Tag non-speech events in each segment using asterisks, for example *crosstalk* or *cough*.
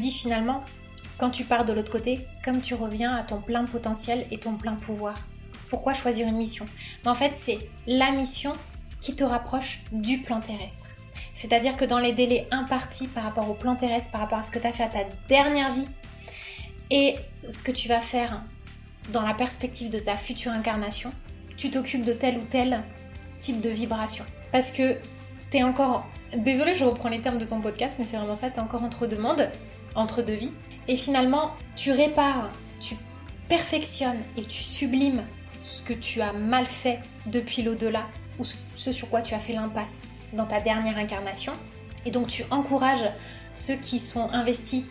Dis finalement, quand tu pars de l'autre côté, comme tu reviens à ton plein potentiel et ton plein pouvoir. Pourquoi choisir une mission? Mais en fait, c'est la mission qui te rapproche du plan terrestre. C'est-à-dire que dans les délais impartis par rapport au plan terrestre, par rapport à ce que tu as fait à ta dernière vie, et ce que tu vas faire dans la perspective de ta future incarnation, tu t'occupes de tel ou tel type de vibration. Parce que tu es encore... Désolée, je reprends les termes de ton podcast, mais c'est vraiment ça, tu es encore entre deux mondes, entre deux vies. Et finalement, tu répares, tu perfectionnes et tu sublimes ce que tu as mal fait depuis l'au-delà ou ce sur quoi tu as fait l'impasse dans ta dernière incarnation. Et donc tu encourages ceux qui sont investis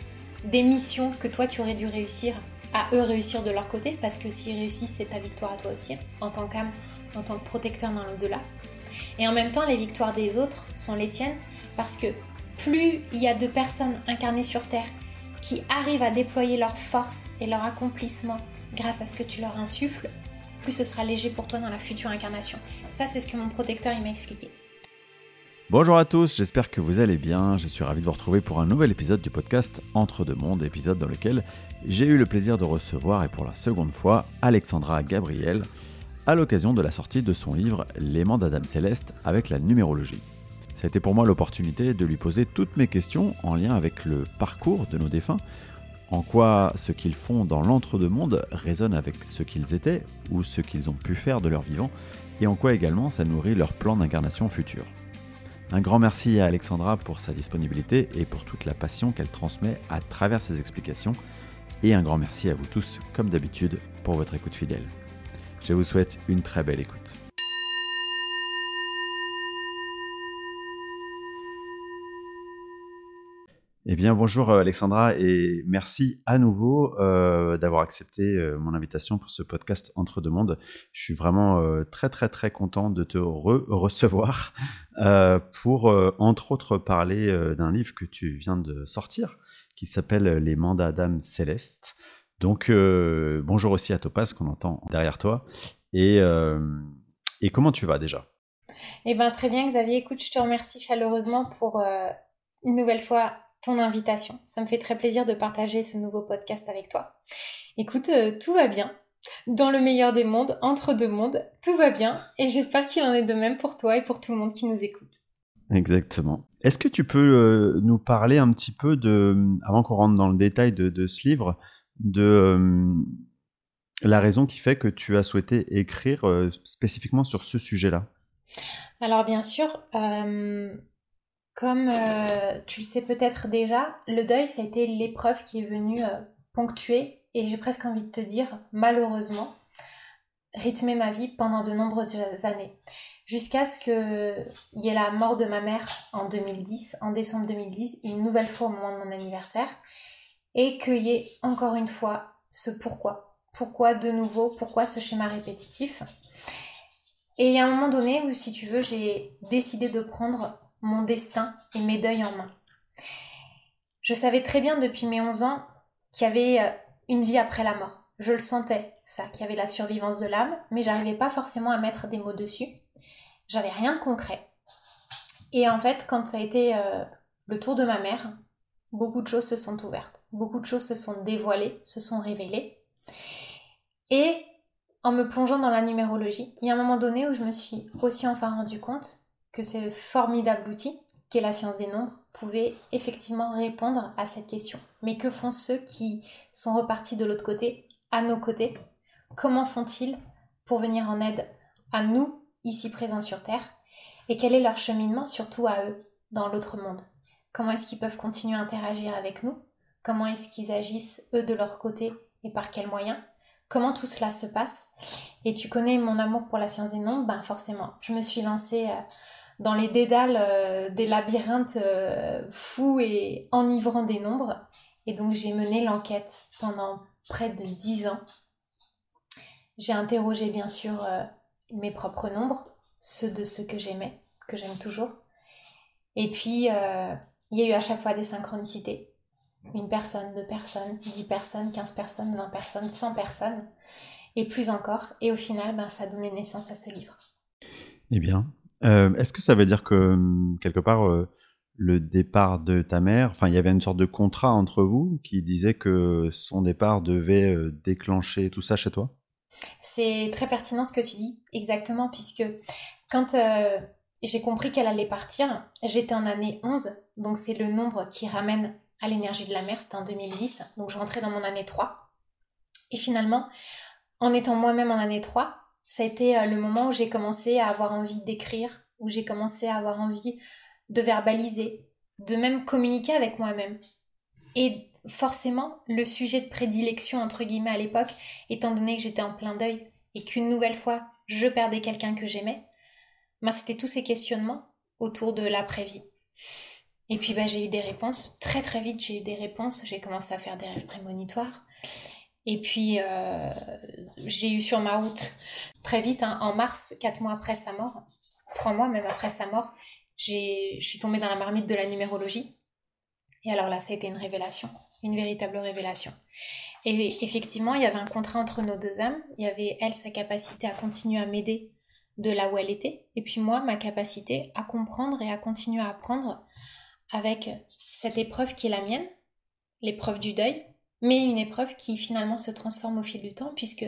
des missions que toi tu aurais dû réussir à eux réussir de leur côté parce que s'ils réussissent c'est ta victoire à toi aussi en tant qu'âme, en tant que protecteur dans l'au-delà. Et en même temps les victoires des autres sont les tiennes parce que plus il y a de personnes incarnées sur Terre qui arrivent à déployer leur force et leur accomplissement grâce à ce que tu leur insuffles, plus ce sera léger pour toi dans la future incarnation. Ça c'est ce que mon protecteur m'a expliqué. Bonjour à tous, j'espère que vous allez bien. Je suis ravi de vous retrouver pour un nouvel épisode du podcast Entre deux mondes, épisode dans lequel j'ai eu le plaisir de recevoir et pour la seconde fois Alexandra Gabriel à l'occasion de la sortie de son livre L'aimant d'Adam Céleste avec la numérologie. Ça a été pour moi l'opportunité de lui poser toutes mes questions en lien avec le parcours de nos défunts, en quoi ce qu'ils font dans l'entre-deux-mondes résonne avec ce qu'ils étaient ou ce qu'ils ont pu faire de leur vivant, et en quoi également ça nourrit leur plan d'incarnation future. Un grand merci à Alexandra pour sa disponibilité et pour toute la passion qu'elle transmet à travers ses explications. Et un grand merci à vous tous, comme d'habitude, pour votre écoute fidèle. Je vous souhaite une très belle écoute. Eh bien, bonjour euh, Alexandra et merci à nouveau euh, d'avoir accepté euh, mon invitation pour ce podcast Entre deux mondes. Je suis vraiment très très très content de te recevoir pour entre autres parler d'un livre que tu viens de sortir qui s'appelle Les mandats d'âme céleste. Donc bonjour aussi à Topaz qu'on entend derrière toi et, et comment tu vas déjà? Eh bien très bien Xavier, écoute, je te remercie chaleureusement pour une nouvelle fois ton invitation. Ça me fait très plaisir de partager ce nouveau podcast avec toi. Écoute, euh, tout va bien. Dans le meilleur des mondes, entre deux mondes, tout va bien et j'espère qu'il en est de même pour toi et pour tout le monde qui nous écoute. Exactement. Est-ce que tu peux euh, nous parler un petit peu de, avant qu'on rentre dans le détail de, ce livre, de euh, la raison qui fait que tu as souhaité écrire spécifiquement sur ce sujet-là? Alors bien sûr, comme euh, tu le sais peut-être déjà, le deuil, ça a été l'épreuve qui est venue euh, ponctuer, et j'ai presque envie de te dire, malheureusement, rythmer ma vie pendant de nombreuses années. Jusqu'à ce qu'il y ait la mort de ma mère en 2010, en décembre 2010, une nouvelle fois au moment de mon anniversaire, et qu'il y ait encore une fois ce pourquoi. Pourquoi de nouveau? Pourquoi ce schéma répétitif? Et il y a un moment donné où, si tu veux, j'ai décidé de prendre mon destin et mes deuils en main. Je savais très bien depuis mes 11 ans qu'il y avait euh, une vie après la mort. Je le sentais, ça, qu'il y avait la survivance de l'âme, mais j'arrivais pas forcément à mettre des mots dessus. J'avais rien de concret. Et en fait, quand ça a été euh, le tour de ma mère, beaucoup de choses se sont ouvertes, beaucoup de choses se sont dévoilées, se sont révélées. Et en me plongeant dans la numérologie, il y a un moment donné où je me suis aussi enfin rendu compte ce formidable outil qu'est la science des nombres pouvait effectivement répondre à cette question. Mais que font ceux qui sont repartis de l'autre côté, à nos côtés? Comment font-ils pour venir en aide à nous, ici présents sur Terre? Et quel est leur cheminement, surtout à eux, dans l'autre monde? Comment est-ce qu'ils peuvent continuer à interagir avec nous? Comment est-ce qu'ils agissent, eux, de leur côté et par quels moyens? Comment tout cela se passe? Et tu connais mon amour pour la science des nombres? Ben forcément, je me suis lancée... Euh, dans les dédales euh, des labyrinthes euh, fous et enivrants des nombres. Et donc j'ai mené l'enquête pendant près de dix ans. J'ai interrogé bien sûr euh, mes propres nombres, ceux de ceux que j'aimais, que j'aime toujours. Et puis il y a eu à chaque fois des synchronicités. Une personne, deux personnes, dix personnes, quinze personnes, vingt personnes, cent personnes, et plus encore. Et au final, ben, ça a donné naissance à ce livre. Eh bien, euh, est-ce que ça veut dire que hum, quelque part euh, le départ de ta mère, enfin, il y avait une sorte de contrat entre vous qui disait que son départ devait euh, déclencher tout ça chez toi? C'est très pertinent ce que tu dis, exactement, puisque quand j'ai compris qu'elle allait partir, j'étais en année 11, donc c'est le nombre qui ramène à l'énergie de la mer, c'était en 2010, donc je rentrais dans mon année 3. Et finalement, en étant moi-même en année 3, ça a été euh, le moment où j'ai commencé à avoir envie d'écrire, où j'ai commencé à avoir envie de verbaliser, de même communiquer avec moi-même. Et forcément, le sujet de prédilection, entre guillemets, à l'époque, étant donné que j'étais en plein deuil et qu'une nouvelle fois, je perdais quelqu'un que j'aimais, ben, c'était tous ces questionnements autour de l'après-vie. Et puis ben, j'ai eu des réponses, très très vite j'ai eu des réponses, j'ai commencé à faire des rêves prémonitoires. Et puis euh, j'ai eu sur ma route très vite, hein, en mars, quatre mois après sa mort, trois mois même après sa mort, je suis tombée dans la marmite de la numérologie. Et alors là, ça a été une révélation, une véritable révélation. Et effectivement, il y avait un contrat entre nos deux âmes. Il y avait elle, sa capacité à continuer à m'aider de là où elle était. Et puis moi, ma capacité à comprendre et à continuer à apprendre avec cette épreuve qui est la mienne, l'épreuve du deuil, mais une épreuve qui finalement se transforme au fil du temps puisque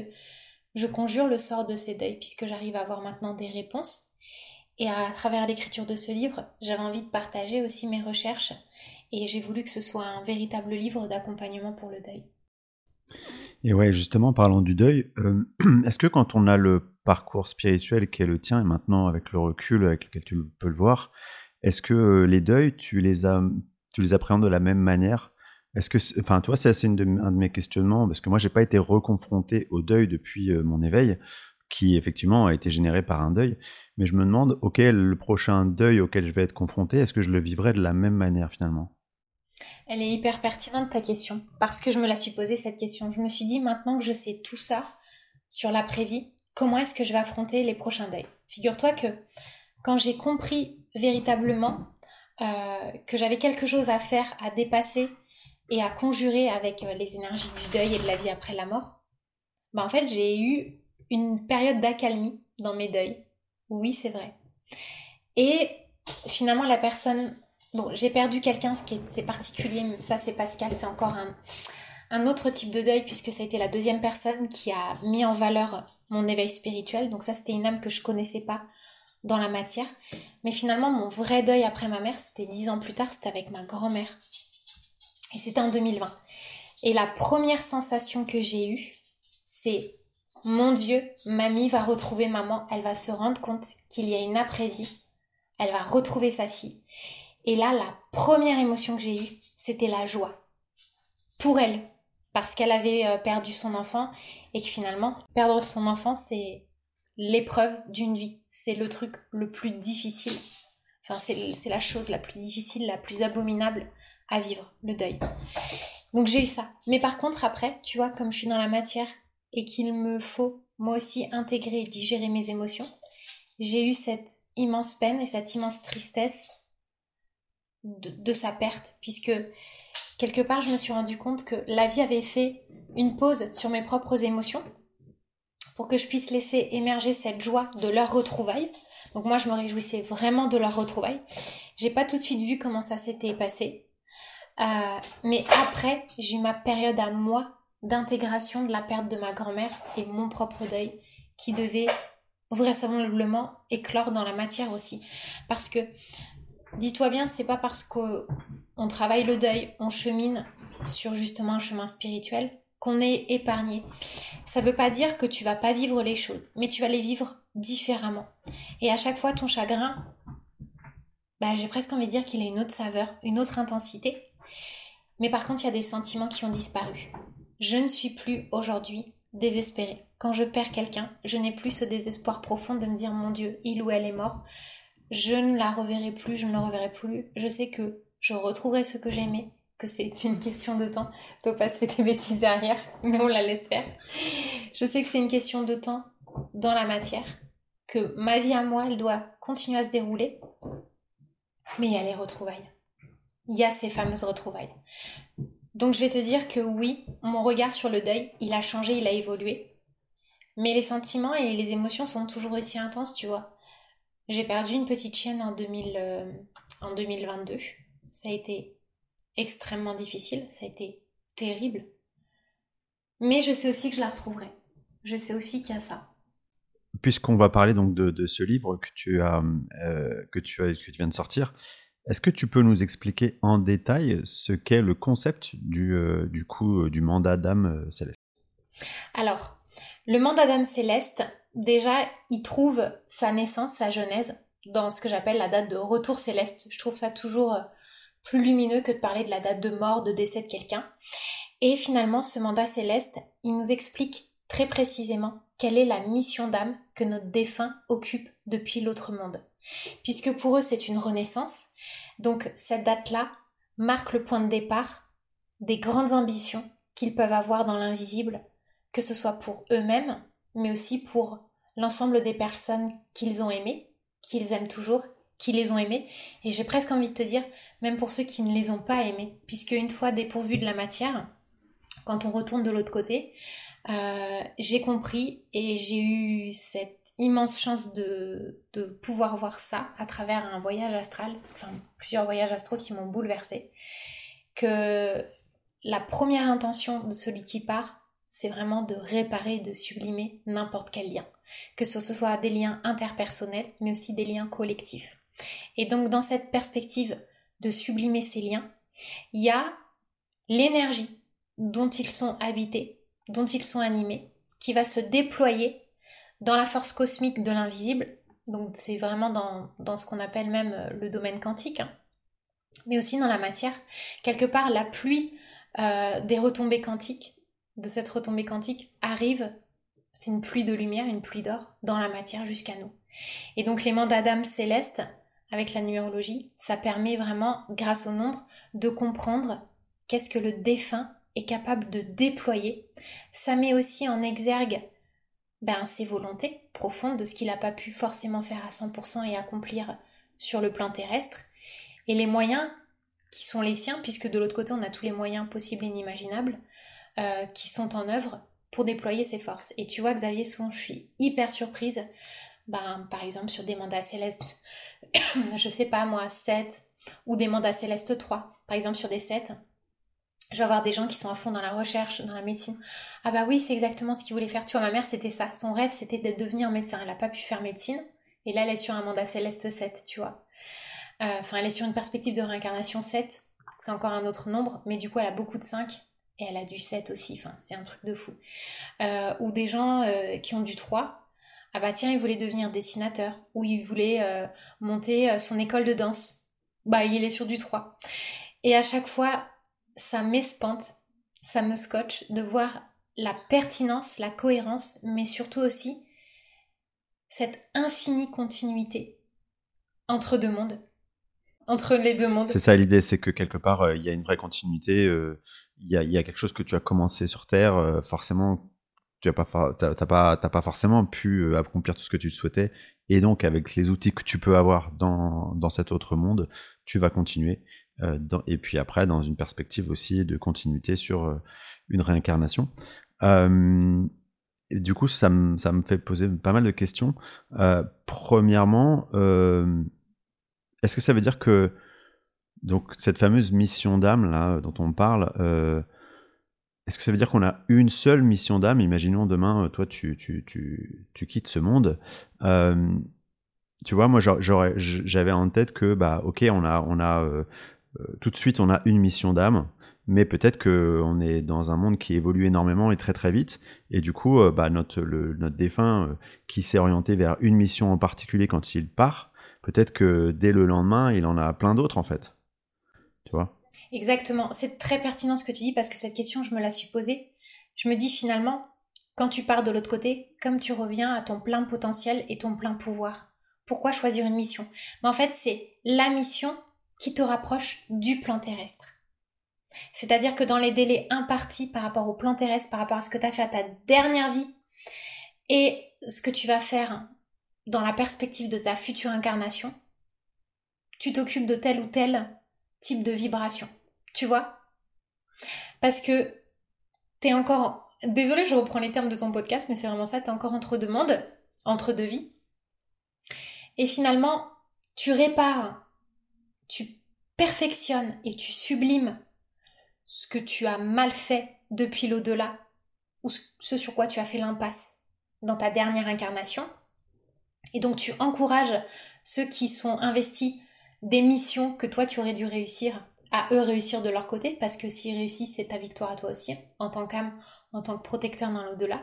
je conjure le sort de ces deuils, puisque j'arrive à avoir maintenant des réponses et à travers l'écriture de ce livre, j'avais envie de partager aussi mes recherches et j'ai voulu que ce soit un véritable livre d'accompagnement pour le deuil. Et ouais, justement, parlant du deuil, euh, *clears throat* est-ce que quand on a le parcours spirituel qui est le tien et maintenant avec le recul avec lequel tu peux le voir, est-ce que euh, les deuils, tu les, as, tu les de la même manière Est-ce que, enfin, toi, c'est assez un de mes questionnements parce que moi, j'ai pas été reconfronté au deuil depuis euh, mon éveil, qui effectivement a été généré par un deuil. Mais je me demande, ok, le prochain deuil auquel je vais être confronté, est-ce que je le vivrai de la même manière finalement? Elle est hyper pertinente ta question, parce que je me la suis posée cette question. Je me suis dit, maintenant que je sais tout ça sur l'après-vie, comment est-ce que je vais affronter les prochains deuils? Figure-toi que quand j'ai compris véritablement euh, que j'avais quelque chose à faire, à dépasser et à conjurer avec euh, les énergies du deuil et de la vie après la mort, bah en fait j'ai eu une période d'accalmie dans mes deuils oui, c'est vrai. Et finalement, la personne. Bon, j'ai perdu quelqu'un, ce qui est, c'est particulier, ça c'est Pascal, c'est encore un, un autre type de deuil, puisque ça a été la deuxième personne qui a mis en valeur mon éveil spirituel. Donc, ça, c'était une âme que je connaissais pas dans la matière. Mais finalement, mon vrai deuil après ma mère, c'était dix ans plus tard, c'était avec ma grand-mère. Et c'était en 2020. Et la première sensation que j'ai eue, c'est mon Dieu, mamie va retrouver maman, elle va se rendre compte qu'il y a une après-vie, elle va retrouver sa fille. Et là, la première émotion que j'ai eue, c'était la joie. Pour elle, parce qu'elle avait euh, perdu son enfant et que finalement, perdre son enfant, c'est l'épreuve d'une vie. C'est le truc le plus difficile. Enfin, c'est la chose la plus difficile, la plus abominable à vivre, le deuil. Donc j'ai eu ça. Mais par contre, après, tu vois, comme je suis dans la matière, et qu'il me faut moi aussi intégrer et digérer mes émotions, j'ai eu cette immense peine et cette immense tristesse de, sa perte, puisque quelque part je me suis rendu compte que la vie avait fait une pause sur mes propres émotions pour que je puisse laisser émerger cette joie de leur retrouvaille. Donc moi je me réjouissais vraiment de leur retrouvaille. J'ai pas tout de suite vu comment ça s'était passé. Euh, mais après, j'ai eu ma période à moi d'intégration de la perte de ma grand-mère et mon propre deuil qui devait vraisemblablement éclore dans la matière aussi. Parce que, dis-toi bien, c'est pas parce qu'on travaille le deuil, on chemine sur justement un chemin spirituel qu'on est épargné. Ça veut pas dire que tu vas pas vivre les choses, mais tu vas les vivre différemment. Et à chaque fois, ton chagrin, bah, j'ai presque envie de dire qu'il a une autre saveur, une autre intensité. Mais par contre, il y a des sentiments qui ont disparu. Je ne suis plus aujourd'hui désespérée. Quand je perds quelqu'un, je n'ai plus ce désespoir profond de me dire mon Dieu, il ou elle est mort. Je ne la reverrai plus, je ne le reverrai plus. Je sais que je retrouverai ce que j'aimais, que c'est une question de temps. Topaz fait tes bêtises derrière, mais on la laisse faire. Je sais que c'est une question de temps dans la matière, que ma vie à moi, elle doit continuer à se dérouler, mais il y a les retrouvailles. Il y a ces fameuses retrouvailles. Donc je vais te dire que oui, mon regard sur le deuil, il a changé, il a évolué. Mais les sentiments et les émotions sont toujours aussi intenses, tu vois. J'ai perdu une petite chienne en, 2000, euh, en 2022. Ça a été extrêmement difficile, ça a été terrible. Mais je sais aussi que je la retrouverai. Je sais aussi qu'il y a ça. Puisqu'on va parler donc de, ce livre que tu, as, euh, que, tu as, que tu viens de sortir, est-ce que tu peux nous expliquer en détail ce qu'est le concept du, euh, coup du mandat d'âme céleste? Alors, le mandat d'âme céleste, déjà, il trouve sa naissance, sa genèse, dans ce que j'appelle la date de retour céleste. Je trouve ça toujours euh, plus lumineux que de parler de la date de mort, de décès de quelqu'un. Et finalement, ce mandat céleste, il nous explique très précisément quelle est la mission d'âme que notre défunt occupe depuis l'autre monde. Puisque pour eux, c'est une renaissance. Donc, cette date-là marque le point de départ des grandes ambitions qu'ils peuvent avoir dans l'invisible, que ce soit pour eux-mêmes, mais aussi pour l'ensemble des personnes qu'ils ont aimées, qu'ils aiment toujours, qui les ont aimées, et j'ai presque envie de te dire, même pour ceux qui ne les ont pas aimées, puisque une fois dépourvus de la matière, quand on retourne de l'autre côté, euh, j'ai compris et j'ai eu cette immense chance de, de, pouvoir voir ça à travers un voyage astral, enfin plusieurs voyages astraux qui m'ont bouleversée, que la première intention de celui qui part, c'est vraiment de réparer, de sublimer n'importe quel lien, que ce soit des liens interpersonnels, mais aussi des liens collectifs. Et donc dans cette perspective de sublimer ces liens, il y a l'énergie dont ils sont habités, dont ils sont animés, qui va se déployer dans la force cosmique de l'invisible. Donc c'est vraiment dans, ce qu'on appelle même euh, le domaine quantique, hein. mais aussi dans la matière. Quelque part, la pluie euh, des retombées quantiques de cette retombée quantique arrive, c'est une pluie de lumière, une pluie d'or dans la matière jusqu'à nous. Et donc les mandats céleste, avec la numérologie, ça permet vraiment, grâce au nombre, de comprendre qu'est-ce que le défunt est capable de déployer. Ça met aussi en exergue ben, ses volontés profondes de ce qu'il n'a pas pu forcément faire à 100% et accomplir sur le plan terrestre. Et les moyens qui sont les siens, puisque de l'autre côté on a tous les moyens possibles et inimaginables, euh, qui sont en œuvre pour déployer ses forces. Et tu vois, Xavier, souvent je suis hyper surprise, ben, par exemple sur des mandats célestes, *coughs* je sais pas moi, 7 ou des mandats célestes 3, par exemple sur des 7. Je vais avoir des gens qui sont à fond dans la recherche, dans la médecine. Ah bah oui, c'est exactement ce qu'ils voulaient faire. Tu vois, ma mère, c'était ça. Son rêve, c'était de devenir médecin. Elle n'a pas pu faire médecine. Et là, elle est sur un mandat céleste 7, tu vois. Euh, enfin, elle est sur une perspective de réincarnation 7. C'est encore un autre nombre. Mais du coup, elle a beaucoup de 5 et elle a du 7 aussi, enfin c'est un truc de fou. Euh, ou des gens euh, qui ont du 3, ah bah tiens, il voulait devenir dessinateur, ou il voulait monter son école de danse, bah il est sur du 3. Et à chaque fois, ça m'espante, ça me scotche de voir la pertinence, la cohérence, mais surtout aussi cette infinie continuité entre deux mondes. Entre les deux mondes. C'est ça l'idée, c'est que quelque part, il y a une vraie continuité il y a, quelque chose que tu as commencé sur Terre, euh, forcément, tu n'as pas, pas, forcément pu euh, accomplir tout ce que tu souhaitais. Et donc, avec les outils que tu peux avoir dans, dans cet autre monde, tu vas continuer. Euh, et puis après, dans une perspective aussi de continuité sur une réincarnation. du coup, ça, me, ça me fait poser pas mal de questions. premièrement, est-ce que ça veut dire que donc cette fameuse mission d'âme là dont on parle, euh, est-ce que ça veut dire qu'on a une seule mission d'âme? Imaginons demain, euh, toi tu, tu, tu, tu quittes ce monde. Euh, tu vois, moi j'avais en tête que bah ok, on a on a tout de suite on a une mission d'âme, mais peut-être qu'on est dans un monde qui évolue énormément et très très vite, et du coup bah, notre le, notre défunt qui s'est orienté vers une mission en particulier quand il part, peut-être que dès le lendemain il en a plein d'autres en fait. Exactement. C'est très pertinent ce que tu dis parce que cette question, je me la suis posée. Je me dis finalement, quand tu pars de l'autre côté, comme tu reviens à ton plein potentiel et ton plein pouvoir, pourquoi choisir une mission? Mais en fait, c'est la mission qui te rapproche du plan terrestre. C'est-à-dire que dans les délais impartis par rapport au plan terrestre, par rapport à ce que tu as fait à ta dernière vie, et ce que tu vas faire dans la perspective de ta future incarnation, tu t'occupes de tel ou tel type de vibration. Tu vois? Parce que t'es encore... Désolée, je reprends les termes de ton podcast, mais c'est vraiment ça, t'es encore entre deux mondes, entre deux vies. Et finalement, tu répares, tu perfectionnes et tu sublimes ce que tu as mal fait depuis l'au-delà ou ce sur quoi tu as fait l'impasse dans ta dernière incarnation. Et donc tu encourages ceux qui sont investis des missions que toi tu aurais dû réussir à eux réussir de leur côté, parce que s'ils réussissent, c'est ta victoire à toi aussi, en tant qu'âme, en tant que protecteur dans l'au-delà.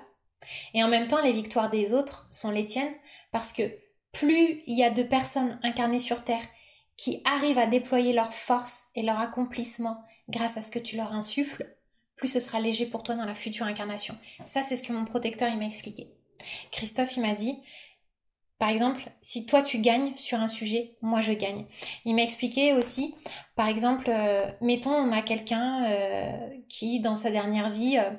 Et en même temps, les victoires des autres sont les tiennes, parce que plus il y a de personnes incarnées sur Terre qui arrivent à déployer leur force et leur accomplissement grâce à ce que tu leur insuffles, plus ce sera léger pour toi dans la future incarnation. Ça, c'est ce que mon protecteur il m'a expliqué. Christophe, il m'a dit, par exemple, si toi tu gagnes sur un sujet, moi je gagne. Il m'a expliqué aussi, par exemple, euh, mettons on a quelqu'un euh, qui dans sa dernière vie euh,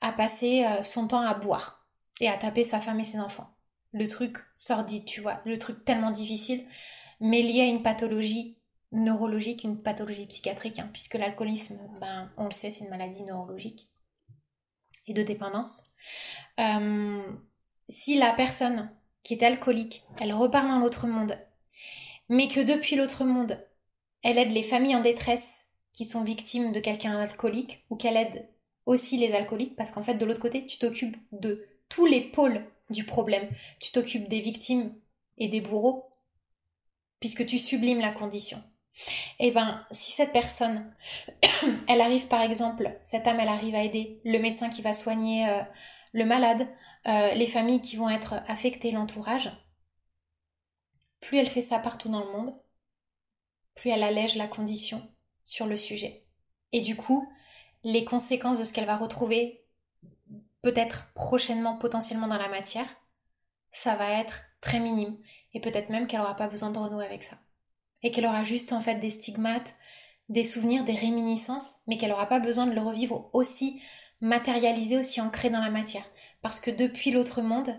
a passé son temps à boire et à taper sa femme et ses enfants. Le truc sordide, tu vois, le truc tellement difficile, mais lié à une pathologie neurologique, une pathologie psychiatrique, hein, puisque l'alcoolisme, ben, on le sait, c'est une maladie neurologique et de dépendance. Euh, si la personne qui est alcoolique, elle repart dans l'autre monde, mais que depuis l'autre monde, elle aide les familles en détresse qui sont victimes de quelqu'un alcoolique, ou qu'elle aide aussi les alcooliques, parce qu'en fait, de l'autre côté, tu t'occupes de tous les pôles du problème. Tu t'occupes des victimes et des bourreaux, puisque tu sublimes la condition. Eh ben, si cette personne, *coughs* elle arrive par exemple, cette âme, elle arrive à aider le médecin qui va soigner euh, le malade, euh, les familles qui vont être affectées, l'entourage, plus elle fait ça partout dans le monde, plus elle allège la condition sur le sujet. Et du coup, les conséquences de ce qu'elle va retrouver, peut-être prochainement, potentiellement dans la matière, ça va être très minime. Et peut-être même qu'elle n'aura pas besoin de renouer avec ça et qu'elle aura juste en fait des stigmates, des souvenirs, des réminiscences, mais qu'elle n'aura pas besoin de le revivre aussi matérialisé, aussi ancré dans la matière. Parce que depuis l'autre monde,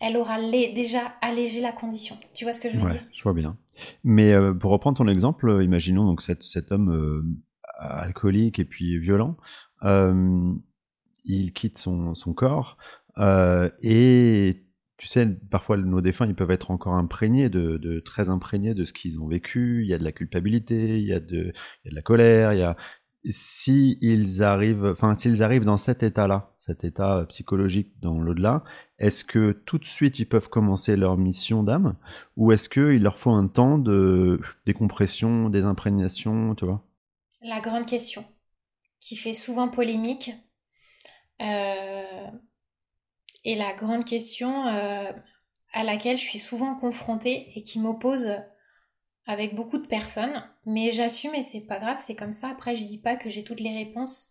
elle aura déjà allégé la condition. Tu vois ce que je veux ouais, dire? Je vois bien. Mais euh, pour reprendre ton exemple, euh, imaginons donc cet, cet homme euh, alcoolique et puis violent, il quitte son, son corps et tu sais, parfois nos défunts, ils peuvent être encore imprégnés, de, très imprégnés de ce qu'ils ont vécu. Il y a de la culpabilité, il y a de, la colère, il y a. Si arrivent, enfin, s'ils arrivent dans cet état-là, cet état psychologique dans l'au-delà, est-ce que tout de suite ils peuvent commencer leur mission d'âme, ou est-ce qu'il leur faut un temps de décompression, désimprégnation, tu vois? La grande question, qui fait souvent polémique. Euh et la grande question euh, à laquelle je suis souvent confrontée et qui m'oppose avec beaucoup de personnes, mais j'assume et c'est pas grave, c'est comme ça. Après, je dis pas que j'ai toutes les réponses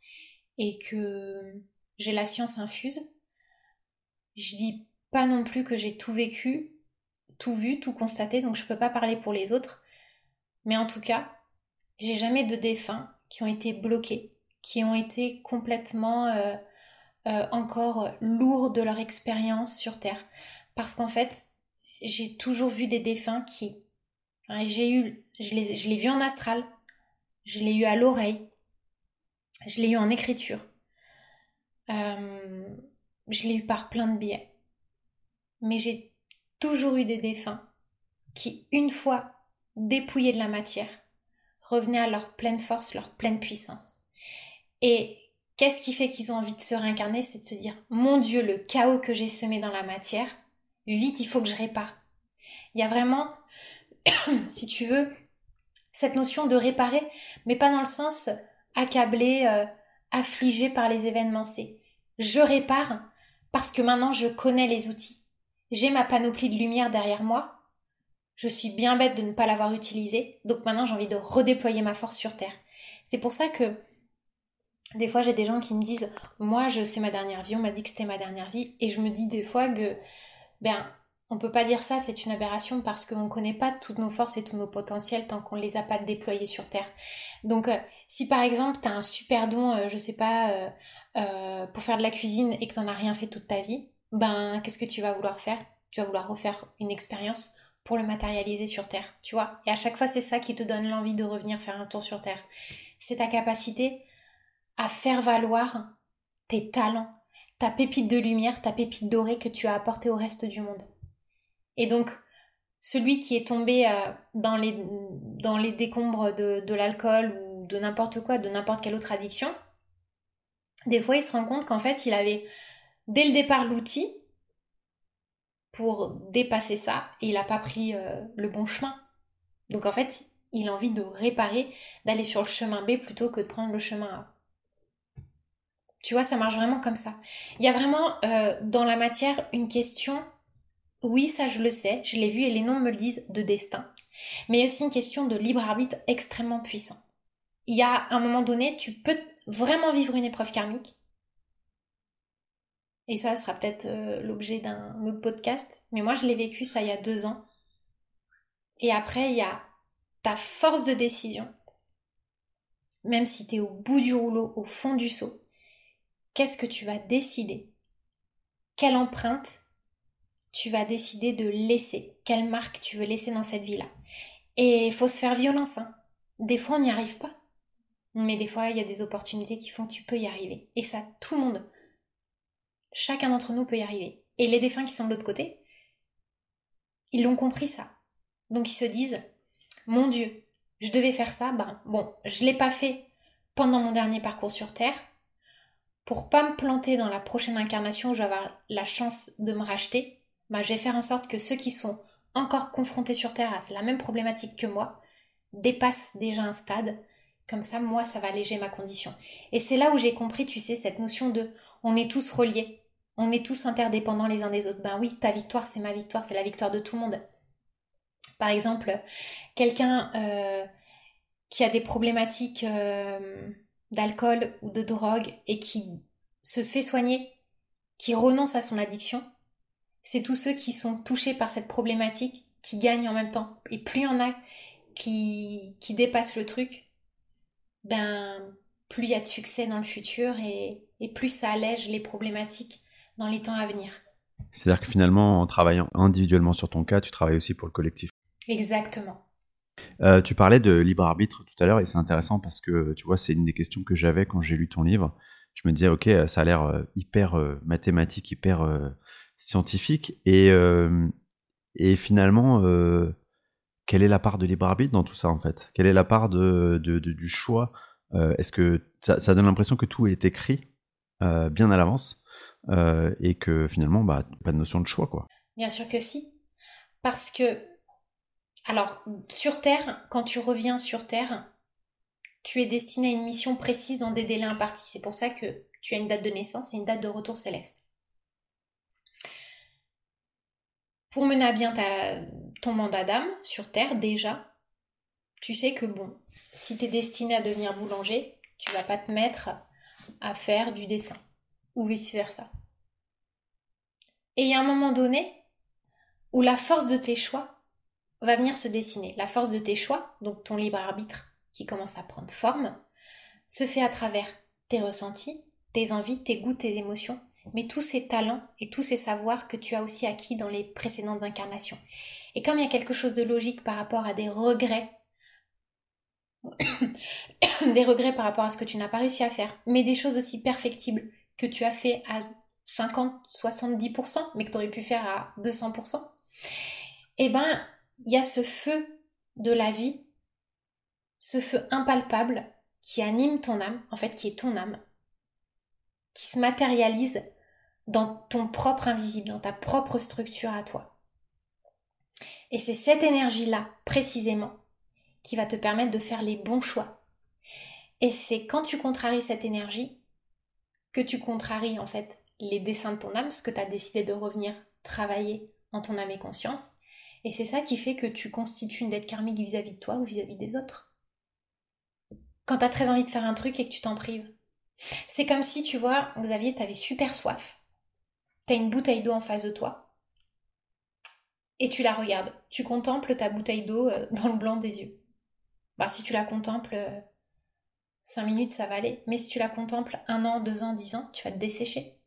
et que j'ai la science infuse. Je dis pas non plus que j'ai tout vécu, tout vu, tout constaté, donc je peux pas parler pour les autres. Mais en tout cas, j'ai jamais de défunts qui ont été bloqués, qui ont été complètement euh, euh, encore lourds de leur expérience sur Terre. Parce qu'en fait, j'ai toujours vu des défunts qui... j'ai eu, je l'ai vu en astral, je l'ai eu à l'oreille, je l'ai eu en écriture, euh, je l'ai eu par plein de biais. Mais j'ai toujours eu des défunts qui, une fois dépouillés de la matière, revenaient à leur pleine force, leur pleine puissance. Et Qu'est-ce qui fait qu'ils ont envie de se réincarner C'est de se dire Mon Dieu, le chaos que j'ai semé dans la matière, vite, il faut que je répare. Il y a vraiment, *coughs* si tu veux, cette notion de réparer, mais pas dans le sens accablé, euh, affligé par les événements. C'est je répare parce que maintenant je connais les outils. J'ai ma panoplie de lumière derrière moi. Je suis bien bête de ne pas l'avoir utilisée, donc maintenant j'ai envie de redéployer ma force sur Terre. C'est pour ça que des fois j'ai des gens qui me disent moi je sais ma dernière vie, on m'a dit que c'était ma dernière vie et je me dis des fois que ben on peut pas dire ça, c'est une aberration parce qu'on ne connaît pas toutes nos forces et tous nos potentiels tant qu'on les a pas déployés sur Terre. Donc euh, si par exemple tu as un super don, euh, je sais pas, euh, pour faire de la cuisine et que tu n'en as rien fait toute ta vie, ben qu'est-ce que tu vas vouloir faire? Tu vas vouloir refaire une expérience pour le matérialiser sur Terre, tu vois? Et à chaque fois c'est ça qui te donne l'envie de revenir faire un tour sur Terre. C'est ta capacité à faire valoir tes talents, ta pépite de lumière, ta pépite dorée que tu as apportée au reste du monde. Et donc, celui qui est tombé euh, dans, les, décombres de, de l'alcool ou de n'importe quoi, de n'importe quelle autre addiction, des fois il se rend compte qu'en fait il avait dès le départ l'outil pour dépasser ça et il n'a pas pris euh, le bon chemin. Donc en fait il a envie de réparer, d'aller sur le chemin B plutôt que de prendre le chemin A. Tu vois, ça marche vraiment comme ça. Il y a vraiment euh, dans la matière une question, oui, ça je le sais, je l'ai vu et les noms me le disent, de destin. Mais il y a aussi une question de libre arbitre extrêmement puissant. Il y a un moment donné, tu peux vraiment vivre une épreuve karmique. Et ça sera peut-être euh, l'objet d'un autre podcast. Mais moi, je l'ai vécu ça il y a deux ans. Et après, il y a ta force de décision. Même si tu es au bout du rouleau, au fond du seau, qu'est-ce que tu vas décider? Quelle empreinte tu vas décider de laisser? Quelle marque tu veux laisser dans cette vie-là? Et il faut se faire violence. Hein. Des fois, on n'y arrive pas. Mais des fois, il y a des opportunités qui font que tu peux y arriver. Et ça, tout le monde. Chacun d'entre nous peut y arriver. Et les défunts qui sont de l'autre côté, ils l'ont compris ça. Donc ils se disent, mon Dieu, je devais faire ça, ben bon, je l'ai pas fait pendant mon dernier parcours sur Terre, pour pas me planter dans la prochaine incarnation où je vais avoir la chance de me racheter, bah, je vais faire en sorte que ceux qui sont encore confrontés sur Terre à la même problématique que moi dépassent déjà un stade. Comme ça, moi, ça va alléger ma condition. Et c'est là où j'ai compris, tu sais, cette notion de on est tous reliés, on est tous interdépendants les uns des autres. Ben oui, ta victoire, c'est ma victoire, c'est la victoire de tout le monde. Par exemple, quelqu'un euh, qui a des problématiques euh, d'alcool ou de drogue et qui se fait soigner, qui renonce à son addiction, c'est tous ceux qui sont touchés par cette problématique qui gagnent en même temps. Et plus il y en a qui, qui dépassent le truc, ben plus il y a de succès dans le futur et, et plus ça allège les problématiques dans les temps à venir. C'est-à-dire que finalement, en travaillant individuellement sur ton cas, tu travailles aussi pour le collectif. Exactement. Euh, tu parlais de libre arbitre tout à l'heure et c'est intéressant parce que tu vois, c'est une des questions que j'avais quand j'ai lu ton livre. Je me disais, ok, ça a l'air euh, hyper euh, mathématique, hyper scientifique et, et finalement, quelle est la part de libre arbitre dans tout ça en fait? Quelle est la part de, du choix? Est-ce que ça, ça donne l'impression que tout est écrit bien à l'avance et que finalement, bah, pas de notion de choix quoi? Bien sûr que si. Parce que alors, sur Terre, quand tu reviens sur Terre, tu es destiné à une mission précise dans des délais impartis. C'est pour ça que tu as une date de naissance et une date de retour céleste. Pour mener à bien ton mandat d'âme sur Terre, déjà, tu sais que bon, si tu es destiné à devenir boulanger, tu vas pas te mettre à faire du dessin ou vice-versa. Et il y a un moment donné où la force de tes choix va venir se dessiner. La force de tes choix, donc ton libre arbitre qui commence à prendre forme, se fait à travers tes ressentis, tes envies, tes goûts, tes émotions, mais tous ces talents et tous ces savoirs que tu as aussi acquis dans les précédentes incarnations. Et comme il y a quelque chose de logique par rapport à des regrets, *coughs* des regrets par rapport à ce que tu n'as pas réussi à faire, mais des choses aussi perfectibles que tu as fait à 50, 70%, mais que tu aurais pu faire à 200%, eh ben, il y a ce feu de la vie, ce feu impalpable qui anime ton âme, en fait qui est ton âme, qui se matérialise dans ton propre invisible, dans ta propre structure à toi. Et c'est cette énergie-là, précisément, qui va te permettre de faire les bons choix. Et c'est quand tu contraries cette énergie que tu contraries en fait les dessins de ton âme, ce que tu as décidé de revenir travailler en ton âme et conscience, et c'est ça qui fait que tu constitues une dette karmique vis-à-vis de toi ou vis-à-vis des autres. Quand tu as très envie de faire un truc et que tu t'en prives. C'est comme si, tu vois, Xavier, t'avais super soif. T'as une bouteille d'eau en face de toi. Et tu la regardes. Tu contemples ta bouteille d'eau euh, *laughs* dans le blanc des yeux. Bah, si tu la contemples euh, cinq minutes, ça va aller. Mais si tu la contemples un an, deux ans, dix ans, tu vas te dessécher.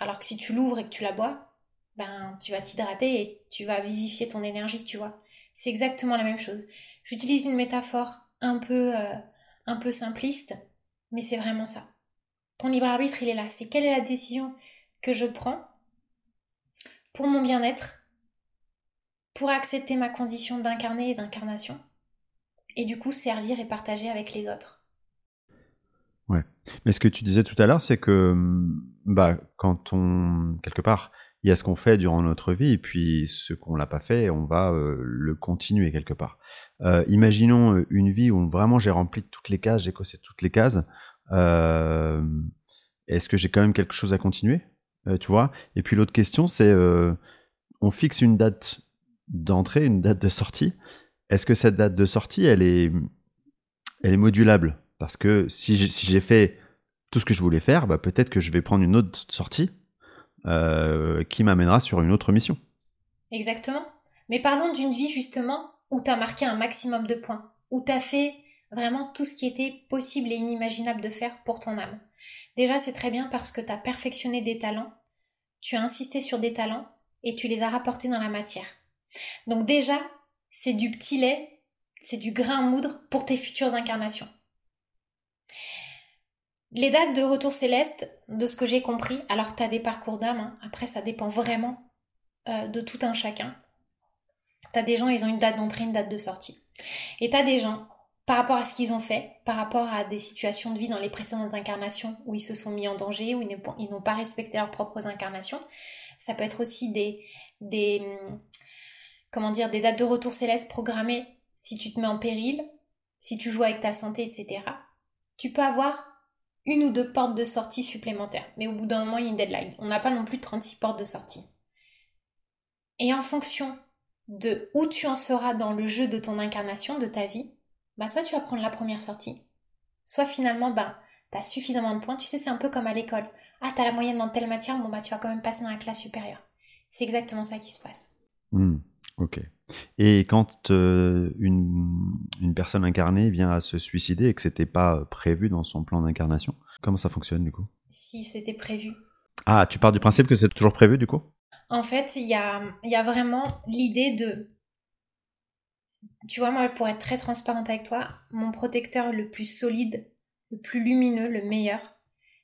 Alors que si tu l'ouvres et que tu la bois, ben tu vas t'hydrater et tu vas vivifier ton énergie, tu vois. C'est exactement la même chose. J'utilise une métaphore un peu, euh, un peu simpliste, mais c'est vraiment ça. Ton libre arbitre, il est là. C'est quelle est la décision que je prends pour mon bien-être pour accepter ma condition d'incarné et d'incarnation, et du coup servir et partager avec les autres. Ouais. Mais ce que tu disais tout à l'heure, c'est que bah, quand on, quelque part, il y a ce qu'on fait durant notre vie, et puis ce qu'on l'a pas fait, on va euh, le continuer quelque part. Euh, imaginons euh, une vie où vraiment j'ai rempli toutes les cases, j'ai cossé toutes les cases. Est-ce que j'ai quand même quelque chose à continuer Tu vois? Et puis l'autre question, c'est on fixe une date d'entrée, une date de sortie. Est-ce que cette date de sortie, elle est, elle est modulable? Parce que si j'ai fait tout ce que je voulais faire, bah, peut-être que je vais prendre une autre sortie euh, qui m'amènera sur une autre mission. Exactement. Mais parlons d'une vie justement où tu as marqué un maximum de points, où tu as fait vraiment tout ce qui était possible et inimaginable de faire pour ton âme. Déjà, c'est très bien parce que tu as perfectionné des talents, tu as insisté sur des talents et tu les as rapportés dans la matière. Donc déjà, c'est du petit lait, c'est du grain à moudre pour tes futures incarnations. Les dates de retour céleste, de ce que j'ai compris, alors tu as des parcours d'âme, hein. après ça dépend vraiment euh, de tout un chacun. Tu as des gens, ils ont une date d'entrée, une date de sortie. Et tu as des gens, par rapport à ce qu'ils ont fait, par rapport à des situations de vie dans les précédentes incarnations où ils se sont mis en danger, où ils n'ont pas respecté leurs propres incarnations. Ça peut être aussi des, comment dire, des dates de retour céleste programmées si tu te mets en péril, si tu joues avec ta santé, etc. Tu peux avoir une ou deux portes de sortie supplémentaires. Mais au bout d'un moment, il y a une deadline. On n'a pas non plus 36 portes de sortie. Et en fonction de où tu en seras dans le jeu de ton incarnation, de ta vie, bah soit tu vas prendre la première sortie, soit finalement, bah, tu as suffisamment de points. Tu sais, c'est un peu comme à l'école. Ah, tu as la moyenne dans telle matière, bon, bah, tu vas quand même passer dans la classe supérieure. C'est exactement ça qui se passe. Hmm, ok. Et quand euh, une, une, personne incarnée vient à se suicider et que c'était pas prévu dans son plan d'incarnation, comment ça fonctionne du coup? Si c'était prévu. Ah, tu pars du principe que c'est toujours prévu du coup? En fait, il y a, y a vraiment l'idée de... Tu vois, moi, pour être très transparente avec toi, mon protecteur le plus solide, le plus lumineux, le meilleur,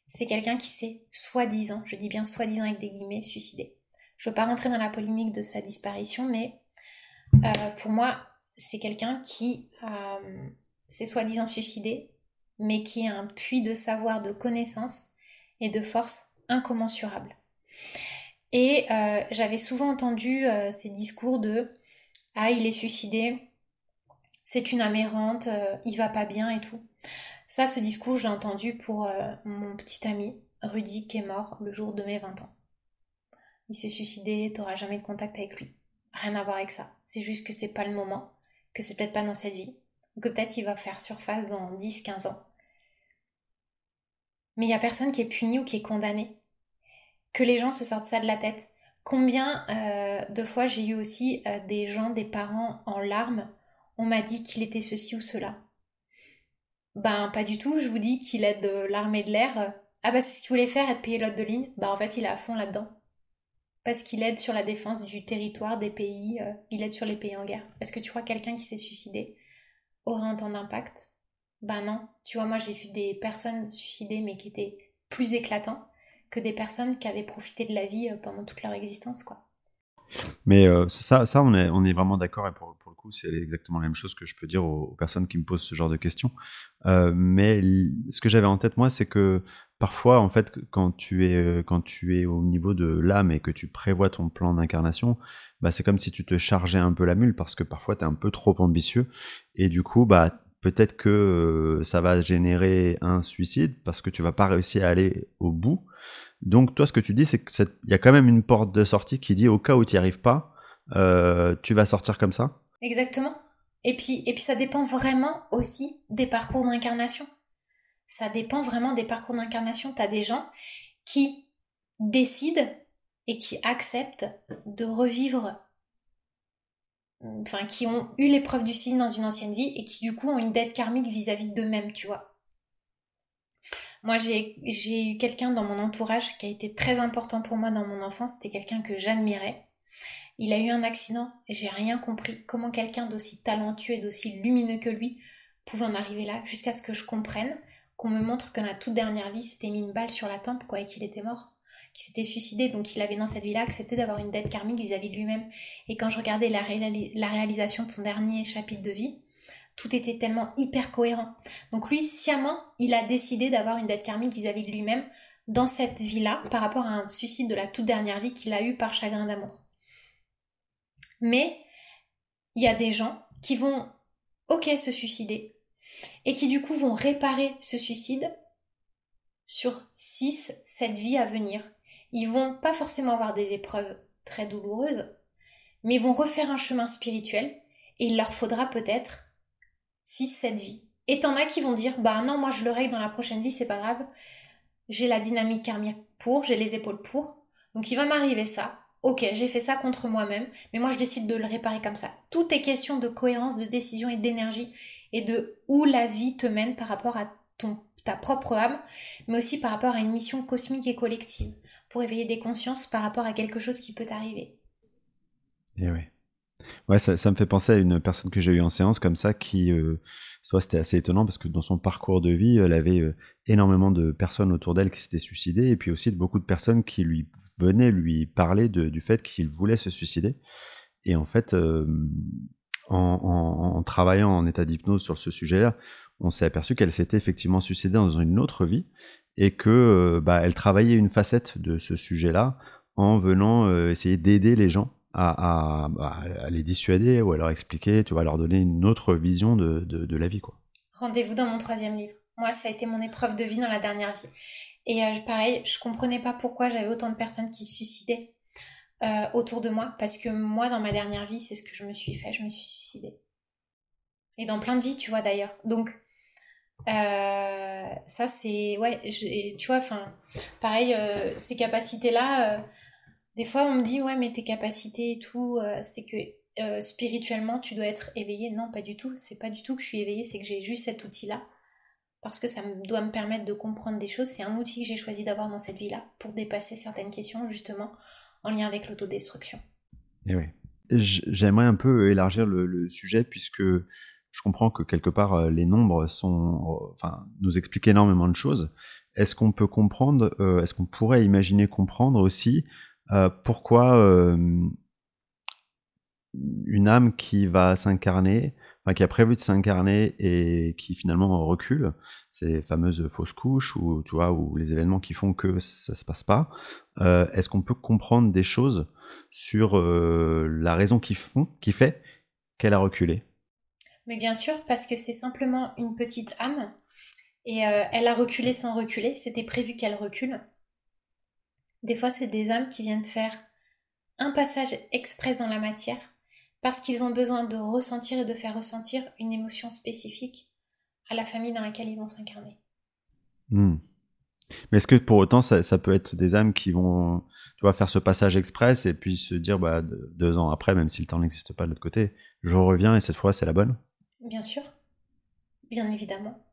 c'est quelqu'un qui s'est soi-disant, je dis bien soi-disant avec des guillemets, suicidé. Je ne veux pas rentrer dans la polémique de sa disparition, mais euh, pour moi, c'est quelqu'un qui euh, s'est soi-disant suicidé, mais qui a un puits de savoir, de connaissances et de force incommensurable. Et euh, j'avais souvent entendu ces discours de Ah, il est suicidé, c'est une amérante, il va pas bien et tout. Ça, ce discours, je l'ai entendu pour mon petit ami Rudy qui est mort le jour de mes 20 ans. Il s'est suicidé, t'auras jamais de contact avec lui. Rien à voir avec ça. C'est juste que c'est pas le moment, que c'est peut-être pas dans cette vie, que peut-être il va faire surface dans 10-15 ans. Mais il n'y a personne qui est puni ou qui est condamné. Que les gens se sortent ça de la tête. Combien euh, de fois j'ai eu aussi euh, des gens, des parents en larmes, on m'a dit qu'il était ceci ou cela. Ben pas du tout, je vous dis qu'il aide l'armée de l'air. Ah bah c'est ce qu'il voulait faire, être pilote de ligne. Bah en fait il est à fond là-dedans parce qu'il aide sur la défense du territoire des pays, euh, il aide sur les pays en guerre. Est-ce que tu crois quelqu'un qui s'est suicidé aura un temps d'impact? Ben non. Tu vois, moi j'ai vu des personnes suicidées mais qui étaient plus éclatants que des personnes qui avaient profité de la vie euh, pendant toute leur existence, quoi. Mais euh, ça, ça, on est, on est vraiment d'accord et pour, pour, le coup, c'est exactement la même chose que je peux dire aux, personnes qui me posent ce genre de questions. mais ce que j'avais en tête, moi, c'est que parfois, en fait, quand tu es, euh, quand tu es au niveau de l'âme et que tu prévois ton plan d'incarnation, bah, c'est comme si tu te chargeais un peu la mule parce que parfois tu es un peu trop ambitieux et du coup, bah, peut-être que euh, ça va générer un suicide parce que tu vas pas réussir à aller au bout. Donc, toi, ce que tu dis, c'est qu'il y a quand même une porte de sortie qui dit au cas où tu n'y arrives pas, euh, tu vas sortir comme ça. Exactement. Et puis, et puis, ça dépend vraiment aussi des parcours d'incarnation ça dépend vraiment des parcours d'incarnation. Tu as des gens qui décident et qui acceptent de revivre, enfin, qui ont eu l'épreuve du signe dans une ancienne vie et qui du coup ont une dette karmique vis-à-vis d'eux-mêmes, tu vois. Moi, j'ai eu quelqu'un dans mon entourage qui a été très important pour moi dans mon enfance. C'était quelqu'un que j'admirais. Il a eu un accident. J'ai rien compris. Comment quelqu'un d'aussi talentueux et d'aussi lumineux que lui pouvait en arriver là jusqu'à ce que je comprenne qu'on me montre que dans la toute dernière vie, c'était mis une balle sur la tempe, quoi, et qu'il était mort. qui s'était suicidé, donc il avait dans cette vie-là accepté d'avoir une dette karmique vis-à-vis de lui-même. Et quand je regardais la, la réalisation de son dernier chapitre de vie, tout était tellement hyper cohérent. Donc lui, sciemment, il a décidé d'avoir une dette karmique vis-à-vis de lui-même dans cette vie-là par rapport à un suicide de la toute dernière vie qu'il a eu par chagrin d'amour. Mais il y a des gens qui vont, ok, se suicider et qui du coup vont réparer ce suicide sur 6, 7 vies à venir. Ils vont pas forcément avoir des épreuves très douloureuses, mais ils vont refaire un chemin spirituel et il leur faudra peut-être 6, 7 vies. Et t'en as qui vont dire, bah non, moi je le règle dans la prochaine vie, c'est pas grave. J'ai la dynamique karmique pour, j'ai les épaules pour. Donc il va m'arriver ça. Ok, j'ai fait ça contre moi-même, mais moi je décide de le réparer comme ça. Tout est question de cohérence, de décision et d'énergie et de où la vie te mène par rapport à ton, ta propre âme, mais aussi par rapport à une mission cosmique et collective pour éveiller des consciences par rapport à quelque chose qui peut t'arriver. Et eh oui. Ouais, ça, me fait penser à une personne que j'ai eue en séance comme ça qui, euh, soit c'était assez étonnant parce que dans son parcours de vie, elle avait euh, énormément de personnes autour d'elle qui s'étaient suicidées et puis aussi beaucoup de personnes qui lui venaient lui parler du fait qu'il voulait se suicider. Et en fait, euh, en, travaillant en état d'hypnose sur ce sujet-là, on s'est aperçu qu'elle s'était effectivement suicidée dans une autre vie et que bah, elle travaillait une facette de ce sujet-là en venant essayer d'aider les gens à, les dissuader ou à leur expliquer, tu vas leur donner une autre vision de, de, la vie. quoi. Rendez-vous dans mon troisième livre. Moi, ça a été mon épreuve de vie dans la dernière vie. Et euh, pareil, je comprenais pas pourquoi j'avais autant de personnes qui se suicidaient euh, autour de moi, parce que moi, dans ma dernière vie, c'est ce que je me suis fait, je me suis suicidée. Et dans plein de vies, tu vois d'ailleurs. Donc, euh, ça, c'est. Ouais, tu vois, enfin, pareil, ces capacités-là des fois, on me dit, ouais, mais tes capacités et tout, euh, c'est que euh, spirituellement, tu dois être éveillé. Non, pas du tout. C'est pas du tout que je suis éveillée, c'est que j'ai juste cet outil-là. Parce que ça doit me permettre de comprendre des choses. C'est un outil que j'ai choisi d'avoir dans cette vie-là pour dépasser certaines questions, justement, en lien avec l'autodestruction. Et eh oui. J'aimerais un peu élargir le, sujet puisque je comprends que quelque part euh, les nombres sont, enfin, nous expliquent énormément de choses. Est-ce qu'on peut comprendre, est-ce qu'on pourrait imaginer comprendre aussi pourquoi euh, une âme qui va s'incarner, enfin, qui a prévu de s'incarner et qui finalement recule, ces fameuses fausses couches ou tu vois ou les événements qui font que ça se passe pas. Euh, est-ce qu'on peut comprendre des choses sur la raison qui fait qu'elle a reculé? Mais bien sûr, parce que c'est simplement une petite âme et elle a reculé sans reculer. C'était prévu qu'elle recule. Des fois, c'est des âmes qui viennent faire un passage exprès dans la matière parce qu'ils ont besoin de ressentir et de faire ressentir une émotion spécifique à la famille dans laquelle ils vont s'incarner. Hmm. Mais est-ce que pour autant, ça, peut être des âmes qui vont tu vois, faire ce passage express et puis se dire bah, deux ans après, même si le temps n'existe pas de l'autre côté, je reviens et cette fois, c'est la bonne? Bien sûr, bien évidemment.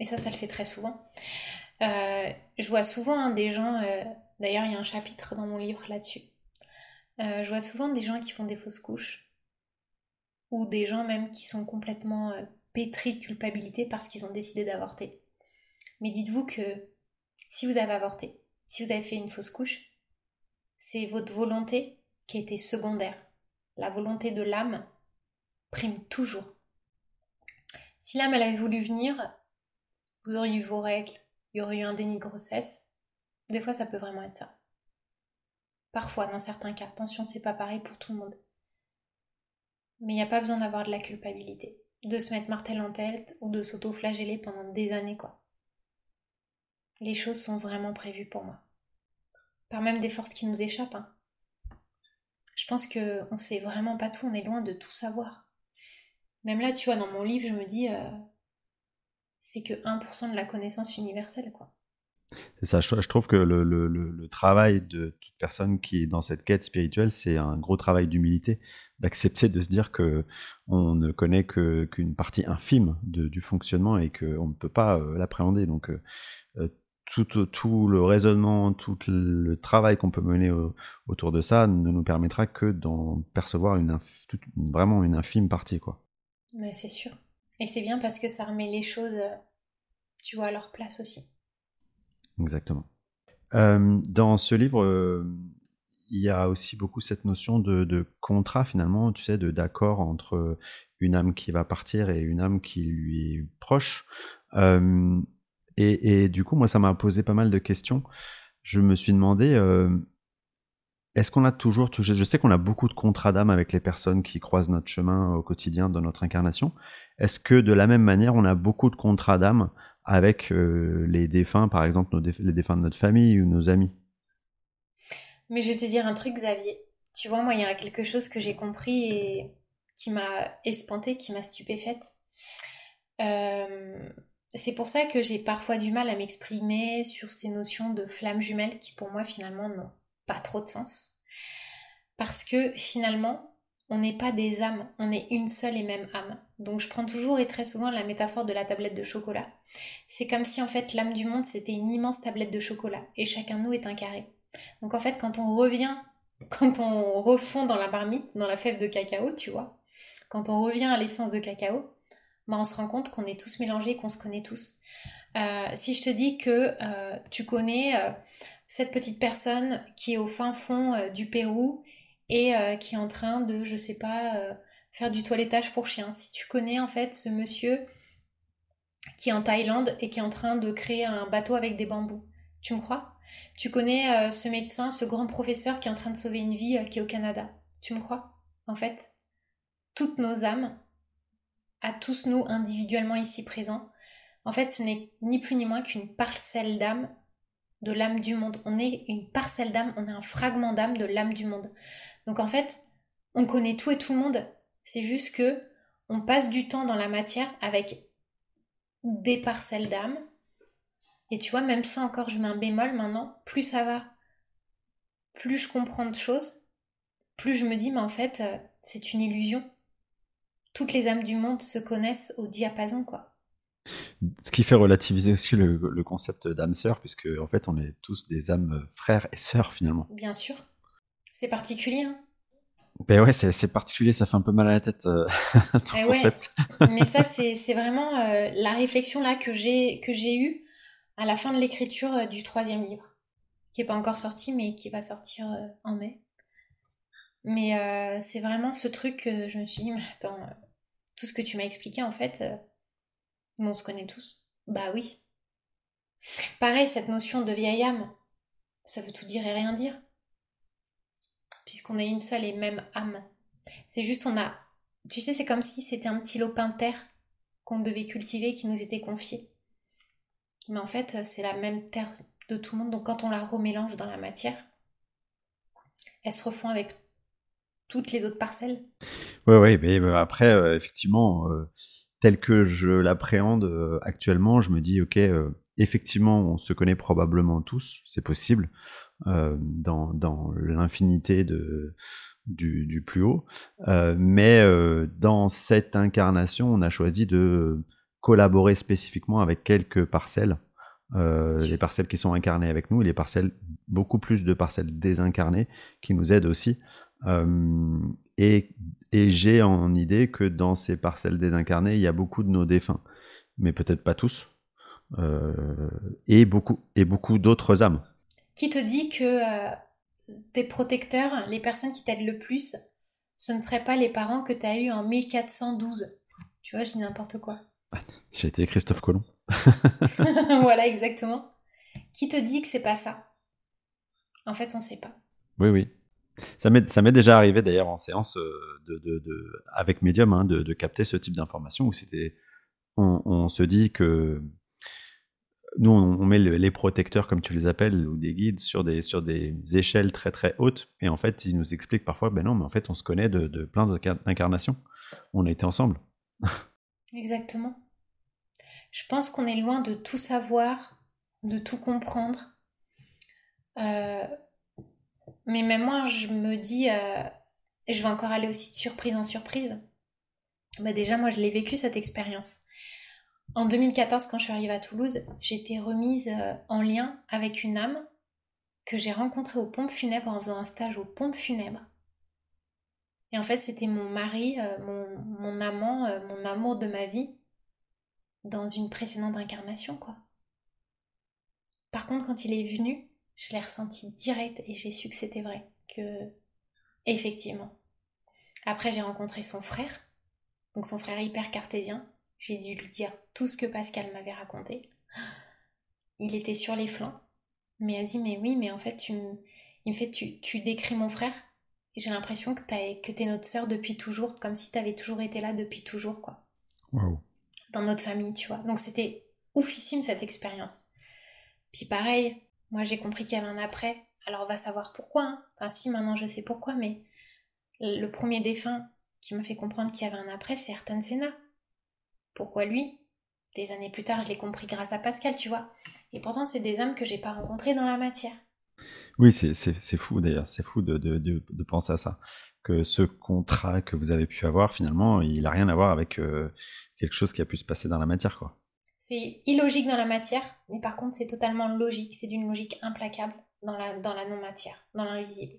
Et ça, ça le fait très souvent. Euh, je vois souvent hein, des gens, euh, d'ailleurs il y a un chapitre dans mon livre là-dessus, euh, je vois souvent des gens qui font des fausses couches, ou des gens même qui sont complètement pétris de culpabilité parce qu'ils ont décidé d'avorter. Mais dites-vous que si vous avez avorté, si vous avez fait une fausse couche, c'est votre volonté qui été secondaire. La volonté de l'âme prime toujours. Si l'âme avait voulu venir, vous auriez eu vos règles, il y aurait eu un déni de grossesse. Des fois, ça peut vraiment être ça. Parfois, dans certains cas. Attention, c'est pas pareil pour tout le monde. Mais il n'y a pas besoin d'avoir de la culpabilité, de se mettre martel en tête ou de s'auto-flageller pendant des années, quoi. Les choses sont vraiment prévues pour moi. Par même des forces qui nous échappent. Hein. Je pense que on sait vraiment pas tout, on est loin de tout savoir. Même là, tu vois, dans mon livre, je me dis, euh, c'est que 1% de la connaissance universelle, quoi. C'est ça, je, trouve que le, travail de toute personne qui est dans cette quête spirituelle, c'est un gros travail d'humilité, d'accepter de se dire que on ne connaît qu'une partie infime du fonctionnement et qu'on ne peut pas euh, l'appréhender. Donc euh, euh, tout, le raisonnement, tout le travail qu'on peut mener autour de ça ne nous permettra que d'en percevoir une, vraiment une infime partie. Quoi. Mais c'est sûr. Et c'est bien parce que ça remet les choses, euh, tu vois, à leur place aussi. Exactement. dans ce livre, il y a aussi beaucoup cette notion de, contrat finalement, tu sais, de d'accord entre une âme qui va partir et une âme qui lui est proche. et, du coup, moi, ça m'a posé pas mal de questions. Je me suis demandé, est-ce qu'on a toujours, je sais qu'on a beaucoup de contrats d'âme avec les personnes qui croisent notre chemin au quotidien dans notre incarnation. Est-ce que de la même manière, on a beaucoup de contrats d'âme avec les défunts, par exemple, les défunts de notre famille ou nos amis? Mais je vais te dire un truc, Xavier. Tu vois, moi, il y a quelque chose que j'ai compris et qui m'a espantée, qui m'a stupéfaite. Euh, c'est pour ça que j'ai parfois du mal à m'exprimer sur ces notions de flammes jumelles qui, pour moi, finalement, n'ont pas trop de sens. Parce que finalement, on n'est pas des âmes, on est une seule et même âme. Donc je prends toujours et très souvent la métaphore de la tablette de chocolat. C'est comme si en fait l'âme du monde c'était une immense tablette de chocolat et chacun de nous est un carré. Donc en fait, quand on revient, *laughs* quand on refond dans la marmite, dans la fève de cacao, tu vois, quand on revient à l'essence de cacao, bah, on se rend compte qu'on est tous mélangés, qu'on se connaît tous. Euh, si je te dis que euh, tu connais euh, cette petite personne qui est au fin fond du Pérou et qui est en train de, je sais pas, faire du toilettage pour chien, si tu connais en fait ce monsieur qui est en Thaïlande et qui est en train de créer un bateau avec des bambous, tu me crois? Tu connais euh, ce médecin, ce grand professeur qui est en train de sauver une vie, euh, qui est au Canada? Tu me crois? En fait, toutes nos âmes, à tous nous individuellement ici présents, en fait, ce n'est ni plus ni moins qu'une parcelle d'âme de l'âme du monde. On est une parcelle d'âme, on est un fragment d'âme de l'âme du monde. Donc en fait, on connaît tout et tout le monde. C'est juste que on passe du temps dans la matière avec des parcelles d'âme et tu vois, même ça encore, je mets un bémol maintenant, plus ça va, plus je comprends de choses, plus je me dis, mais en fait, euh, c'est une illusion. Toutes les âmes du monde se connaissent au diapason, quoi. Ce qui fait relativiser aussi le, concept d'âme sœur, puisque en fait, on est tous des âmes frères et sœurs finalement. Bien sûr. C'est particulier. Hein ben ouais, c'est particulier, ça fait un peu mal à la tête, euh, *laughs* ton eh concept. *laughs* Mais ça, c'est vraiment euh, la réflexion là que j'ai eue à la fin de l'écriture euh, du troisième livre, qui n'est pas encore sorti, mais qui va sortir en mai. Mais c'est vraiment ce truc que je me suis dit, mais attends, tout ce que tu m'as expliqué, en fait, on se connaît tous. Bah oui. Pareil, cette notion de vieille âme, ça veut tout dire et rien dire. Puisqu'on est une seule et même âme. C'est juste, on a. Tu sais, c'est comme si c'était un petit lopin de terre qu'on devait cultiver qui nous était confié. Mais en fait, c'est la même terre de tout le monde. Donc quand on la remélange dans la matière, elle se refond avec toutes les autres parcelles. Oui, oui, mais euh, après, euh, effectivement, euh, tel que je l'appréhende actuellement, je me dis, ok, effectivement, on se connaît probablement tous, c'est possible, dans, dans l'infinité de, du, du, plus haut. mais dans cette incarnation, on a choisi de collaborer spécifiquement avec quelques parcelles. Euh, les parcelles qui sont incarnées avec nous et les parcelles, beaucoup plus de parcelles désincarnées qui nous aident aussi. Euh, et, et j'ai en idée que dans ces parcelles désincarnées, il y a beaucoup de nos défunts, mais peut-être pas tous, euh, et beaucoup, et beaucoup d'autres âmes. Qui te dit que tes protecteurs, les personnes qui t'aident le plus, ce ne seraient pas les parents que tu as eus en 1412 Tu vois, je dis n'importe quoi. J'ai été Christophe Colomb. *laughs* *laughs* voilà, exactement. Qui te dit que c'est pas ça? En fait, on sait pas. Oui, oui. Ça m'est déjà arrivé d'ailleurs en séance euh, de, de, avec Medium hein, de, capter ce type d'information où c'était. On, se dit que. Nous, on, met les protecteurs, comme tu les appelles, ou des guides, sur des, sur des échelles très très hautes. Et en fait, ils nous expliquent parfois ben non, mais en fait, on se connaît de, de plein d'incarnations. On a été ensemble. *laughs* Exactement. Je pense qu'on est loin de tout savoir, de tout comprendre. Euh, mais même moi, je me dis, euh, je vais encore aller aussi de surprise en surprise. Bah déjà, moi, je l'ai vécu cette expérience. En 2014, quand je suis arrivée à Toulouse, été remise euh, en lien avec une âme que j'ai rencontrée aux pompes funèbres en faisant un stage aux pompes funèbres. Et en fait, c'était mon mari, euh, mon, amant, euh, mon amour de ma vie dans une précédente incarnation, quoi. Par contre, quand il est venu, Je l'ai ressenti direct et j'ai su que c'était vrai. Que, effectivement. Après, j'ai rencontré son frère. Donc, son frère hyper cartésien. J'ai dû lui dire tout ce que Pascal m'avait raconté. Il était sur les flancs. Mais elle a dit, mais oui, mais en fait, tu il me fait, tu, tu décris mon frère. Et j'ai l'impression que tu es notre sœur depuis toujours, comme si tu avais toujours été là depuis toujours, quoi. Dans notre famille, tu vois. Donc c'était oufissime cette expérience. Puis pareil, moi j'ai compris qu'il y avait un après. Alors on va savoir pourquoi. Hein. Enfin si, maintenant je sais pourquoi, mais le premier défunt qui m'a fait comprendre qu'il y avait un après, c'est Ayrton Senna. Pourquoi lui? Des années plus tard, je l'ai compris grâce à Pascal, tu vois. Et pourtant, c'est des âmes que j'ai pas rencontrées dans la matière. Oui, c'est fou d'ailleurs, c'est fou de, de, de, penser à ça. Que ce contrat que vous avez pu avoir, finalement, il n'a rien à voir avec euh, quelque chose qui a pu se passer dans la matière, quoi. C'est illogique dans la matière, mais par contre, c'est totalement logique. C'est d'une logique implacable dans la, dans la non-matière, dans l'invisible.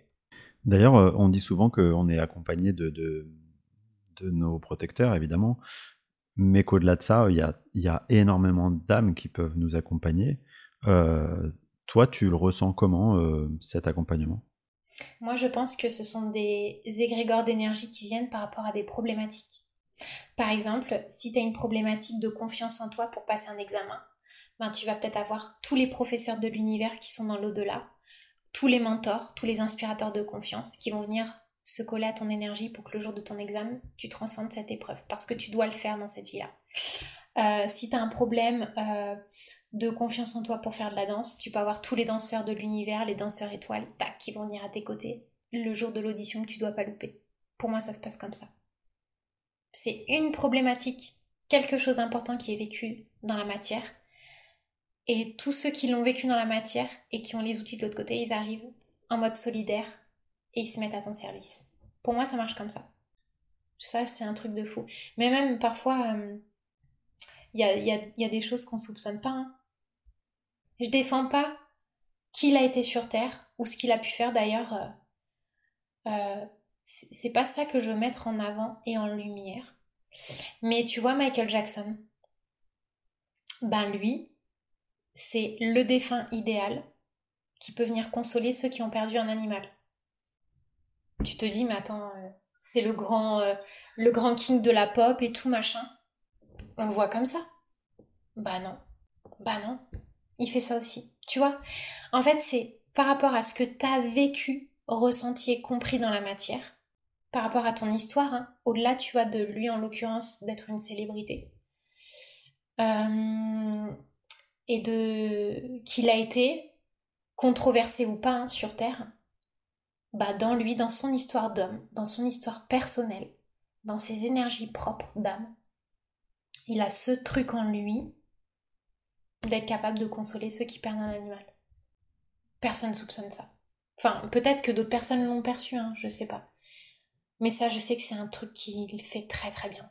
D'ailleurs, euh, on dit souvent qu'on est accompagné de, de, de, nos protecteurs, évidemment, mais qu'au-delà de ça, il y a, y a énormément d'âmes qui peuvent nous accompagner. Euh, toi, tu le ressens comment, euh, cet accompagnement? Moi, je pense que ce sont des égrégores d'énergie qui viennent par rapport à des problématiques. Par exemple, si tu as une problématique de confiance en toi pour passer un examen, ben, tu vas peut-être avoir tous les professeurs de l'univers qui sont dans l'au-delà, tous les mentors, tous les inspirateurs de confiance qui vont venir se coller à ton énergie pour que le jour de ton examen, tu transcendes cette épreuve, parce que tu dois le faire dans cette vie-là. Euh, si tu as un problème euh, de confiance en toi pour faire de la danse. Tu peux avoir tous les danseurs de l'univers, les danseurs étoiles, tac, qui vont venir à tes côtés le jour de l'audition que tu dois pas louper. Pour moi, ça se passe comme ça. C'est une problématique, quelque chose d'important qui est vécu dans la matière. Et tous ceux qui l'ont vécu dans la matière et qui ont les outils de l'autre côté, ils arrivent en mode solidaire et se mettent à ton service. Pour moi, ça marche comme ça. Ça, c'est un truc de fou. Mais même parfois, euh, il y, a, des choses qu'on soupçonne pas. Hein. Je défends pas qui a été sur Terre ou ce qu'il a pu faire d'ailleurs. Euh, euh, c'est pas ça que je veux mettre en avant et en lumière. Mais tu vois, Michael Jackson, ben lui, c'est le défunt idéal qui peut venir consoler ceux qui ont perdu un animal. Tu te dis, mais attends, euh, c'est le grand, le grand king de la pop et tout machin. On le voit comme ça. Bah non. Bah non il fait ça aussi. Tu vois? En fait, c'est par rapport à ce que tu as vécu, ressenti et compris dans la matière, par rapport à ton histoire, hein, au-delà, tu vois, de lui en l'occurrence, d'être une célébrité. Euh, et de qu'il a été controversé ou pas hein, sur Terre, bah dans lui, dans son histoire d'homme, dans son histoire personnelle, dans ses énergies propres d'âme, il a ce truc en lui d'être capable de consoler ceux qui perdent un animal. Personne ne soupçonne ça. Enfin, peut-être que d'autres personnes l'ont perçu, hein, je sais pas. Mais ça, je sais que c'est un truc qu'il fait très très bien.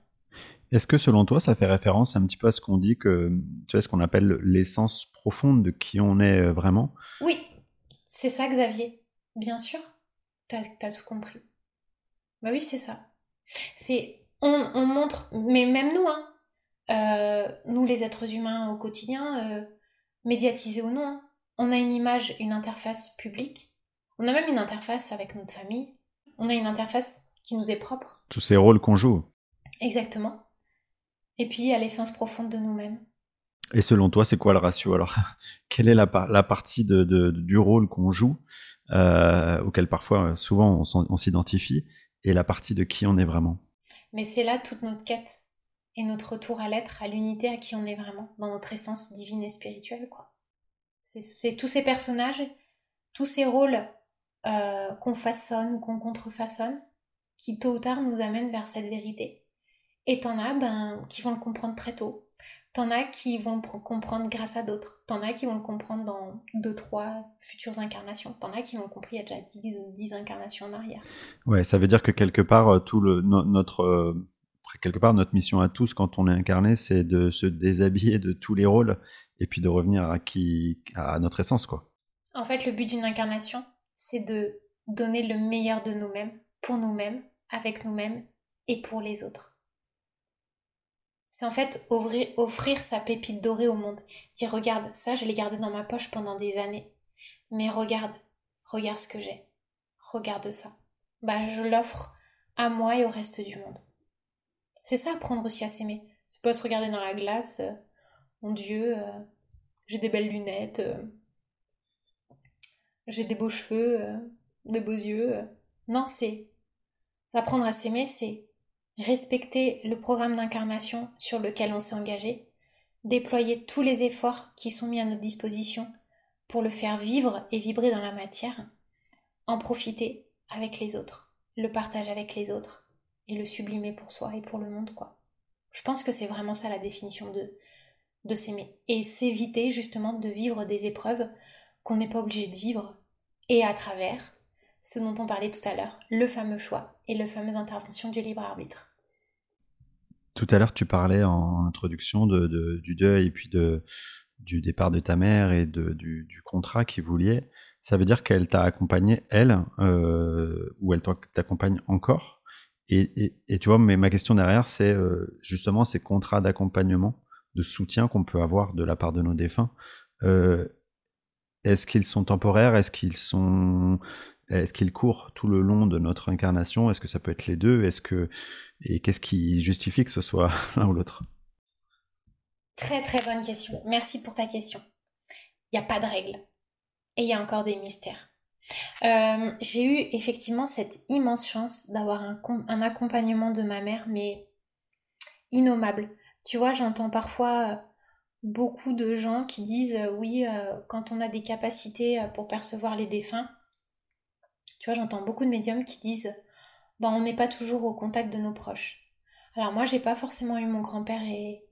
Est-ce que selon toi, ça fait référence un petit peu à ce qu'on dit que, tu vois, ce qu'on appelle l'essence profonde de qui on est euh, vraiment? Oui, c'est ça, Xavier. Bien sûr, t'as as tout compris. Bah oui, c'est ça. C'est, on, on montre, mais même nous, hein, euh, nous les êtres humains au quotidien, euh, médiatisés ou non, hein. on a une image, une interface publique, on a même une interface avec notre famille, on a une interface qui nous est propre. Tous ces rôles qu'on joue. Exactement. Et puis à l'essence profonde de nous-mêmes. Et selon toi, c'est quoi le ratio alors? *laughs* Quelle est la, la partie de, du rôle qu'on joue, euh, auquel parfois, souvent, on s'identifie, et la partie de qui on est vraiment Mais c'est là toute notre quête et notre retour à l'être, à l'unité, à qui on est vraiment, dans notre essence divine et spirituelle, quoi. C'est tous ces personnages, tous ces rôles euh, qu'on façonne ou qu'on contrefaçonne, qui tôt ou tard nous amènent vers cette vérité. Et t'en as ben, qui vont le comprendre très tôt. T'en as qui vont le comprendre grâce à d'autres. T'en as qui vont le comprendre dans deux, trois futures incarnations. T'en as qui l'ont compris il y a déjà dix, dix incarnations en arrière. Ouais, ça veut dire que quelque part, euh, tout le, notre, euh, quelque part, notre mission à tous, quand on est incarné, c'est de se déshabiller de tous les rôles et puis de revenir à qui, à notre essence, quoi. En fait, le but d'une incarnation, c'est de donner le meilleur de nous-mêmes, pour nous-mêmes, avec nous-mêmes et pour les autres. C'est en fait offrir, sa pépite dorée au monde. Dire regarde, ça je l'ai gardé dans ma poche pendant des années. mais regarde, regarde ce que j'ai, regarde ça. Bah, je l'offre à moi et au reste du monde. C'est ça apprendre aussi à s'aimer. C'est pas se regarder dans la glace, euh, mon Dieu, euh, j'ai des belles lunettes, euh, j'ai des beaux cheveux, des beaux yeux. Non, c'est apprendre à s'aimer, c'est respecter le programme d'incarnation sur lequel on s'est engagé, déployer tous les efforts qui sont mis à notre disposition pour le faire vivre et vibrer dans la matière, en profiter avec les autres, le partage avec les autres. Et le sublimer pour soi et pour le monde quoi. Je pense que c'est vraiment ça la définition de de s'aimer. Et s'éviter justement de vivre des épreuves qu'on n'est pas obligé de vivre. Et à travers ce dont on parlait tout à l'heure, le fameux choix et la fameuse intervention du libre arbitre. Tout à l'heure, tu parlais en introduction du deuil et puis du départ de ta mère et du, contrat qui vous. Ça veut dire qu'elle t'a accompagné, elle, euh, ou elle t'accompagne encore et, et, tu vois, mais ma question derrière, c'est euh, justement ces contrats d'accompagnement, de soutien qu'on peut avoir de la part de nos défunts. Euh, est-ce qu'ils sont temporaires? Est-ce qu'ils sont est-ce qu'ils courent tout le long de notre incarnation? Est-ce que ça peut être les deux? Est-ce que et qu'est-ce qui justifie que ce soit *laughs* l'un ou l'autre? Très très bonne question. Merci pour ta question. Il n'y a pas de règle. Et il y a encore des mystères. Euh, j'ai eu effectivement cette immense chance d'avoir un, un, accompagnement de ma mère, mais innommable. Tu vois, j'entends parfois euh, beaucoup de gens qui disent euh, oui, quand on a des capacités pour percevoir les défunts, tu vois, j'entends beaucoup de médiums qui disent ben, on n'est pas toujours au contact de nos proches. Alors moi, j'ai pas forcément eu mon grand-père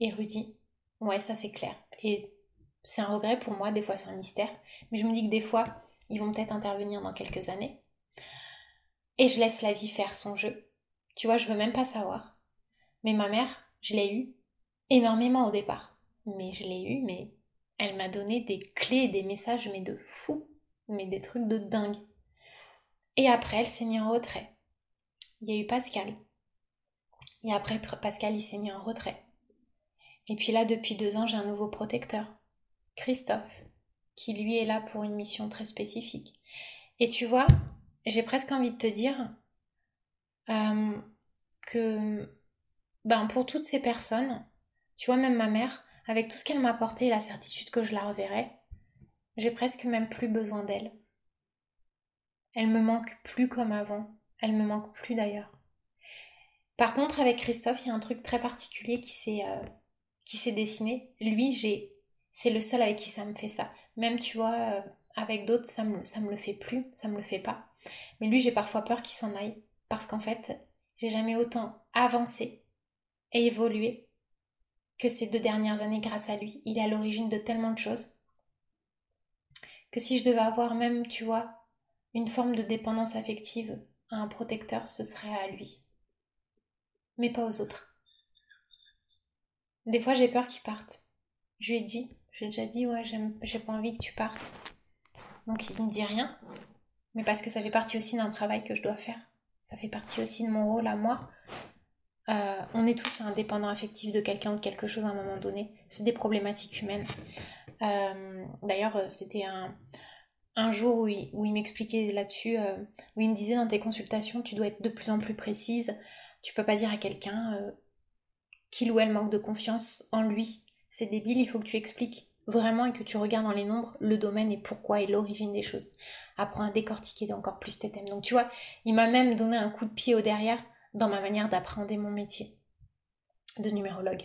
érudit. Ouais, ça c'est clair. Et c'est un regret pour moi, des fois c'est un mystère. Mais je me dis que des fois, ils vont peut-être intervenir dans quelques années. Et je laisse la vie faire son jeu. Tu vois, je veux même pas savoir. Mais ma mère, je l'ai eue énormément au départ. Mais je l'ai eue, mais elle m'a donné des clés, des messages, mais de fou. Mais des trucs de dingue. Et après, elle s'est mise en retrait. Il y a eu Pascal. Et après, Pascal, il s'est mis en retrait. Et puis là, depuis deux ans, j'ai un nouveau protecteur, Christophe, qui lui est là pour une mission très spécifique. Et tu vois, j'ai presque envie de te dire euh, que ben, pour toutes ces personnes, tu vois, même ma mère, avec tout ce qu'elle m'a apporté et la certitude que je la reverrai, j'ai presque même plus besoin d'elle. Elle me manque plus comme avant. Elle me manque plus d'ailleurs. Par contre, avec Christophe, il y a un truc très particulier qui s'est euh, dessiné. Lui, j'ai c'est le seul avec qui ça me fait ça. Même tu vois, euh, avec d'autres, ça me ça me le fait plus, ça me le fait pas. Mais lui, j'ai parfois peur qu'il s'en aille parce qu'en fait, j'ai jamais autant avancé et évolué que ces deux dernières années grâce à lui. Il est à l'origine de tellement de choses que si je devais avoir même, tu vois, une forme de dépendance affective à un protecteur, ce serait à lui. Mais pas aux autres. Des fois, j'ai peur qu'il parte. Je lui ai dit, j'ai déjà dit, ouais, j'ai pas envie que tu partes. Donc il ne dit rien. Mais parce que ça fait partie aussi d'un travail que je dois faire. Ça fait partie aussi de mon rôle à moi. Euh, on est tous indépendants affectifs de quelqu'un ou de quelque chose à un moment donné. C'est des problématiques humaines. Euh, d'ailleurs, euh, c'était un, un jour où il, m'expliquait là-dessus, euh, où il me disait dans tes consultations, tu dois être de plus en plus précise, tu peux pas dire à quelqu'un euh, qu'il ou elle manque de confiance en lui. C'est débile, il faut que tu expliques vraiment et que tu regardes dans les nombres le domaine et pourquoi et l'origine des choses. Apprends à décortiquer encore plus tes thèmes. Donc tu vois, il m'a même donné un coup de pied au derrière dans ma manière d'appréhender mon métier de numérologue.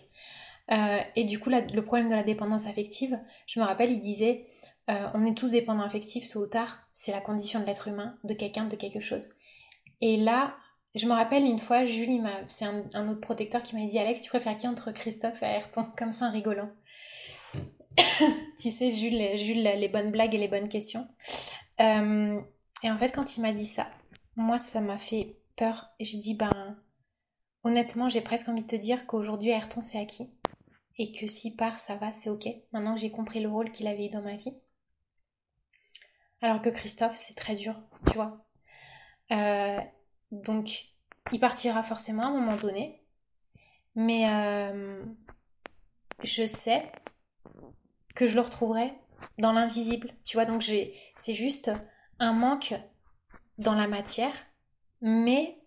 Euh, et du coup, le problème de la dépendance affective, je me rappelle, il disait euh, on est tous dépendants affectifs tôt ou tard, c'est la condition de l'être humain, de quelqu'un, de quelque chose. Et là, je me rappelle une fois, Julie, c'est un, autre protecteur qui m'a dit Alex, tu préfères qui entre Christophe et Ayrton? Comme ça, en rigolant. *coughs* tu sais, Jules, Jules, les bonnes blagues et les bonnes questions. Euh, et en fait, quand il m'a dit ça, moi, ça m'a fait peur. J'ai dit, ben, honnêtement, j'ai presque envie de te dire qu'aujourd'hui, Ayrton, c'est acquis. Et que s'il part, ça va, c'est ok. Maintenant que j'ai compris le rôle qu'il avait eu dans ma vie. Alors que Christophe, c'est très dur, tu vois. Euh, donc, il partira forcément à un moment donné. Mais euh, je sais que je le retrouverai dans l'invisible. Tu vois, donc c'est juste un manque dans la matière, mais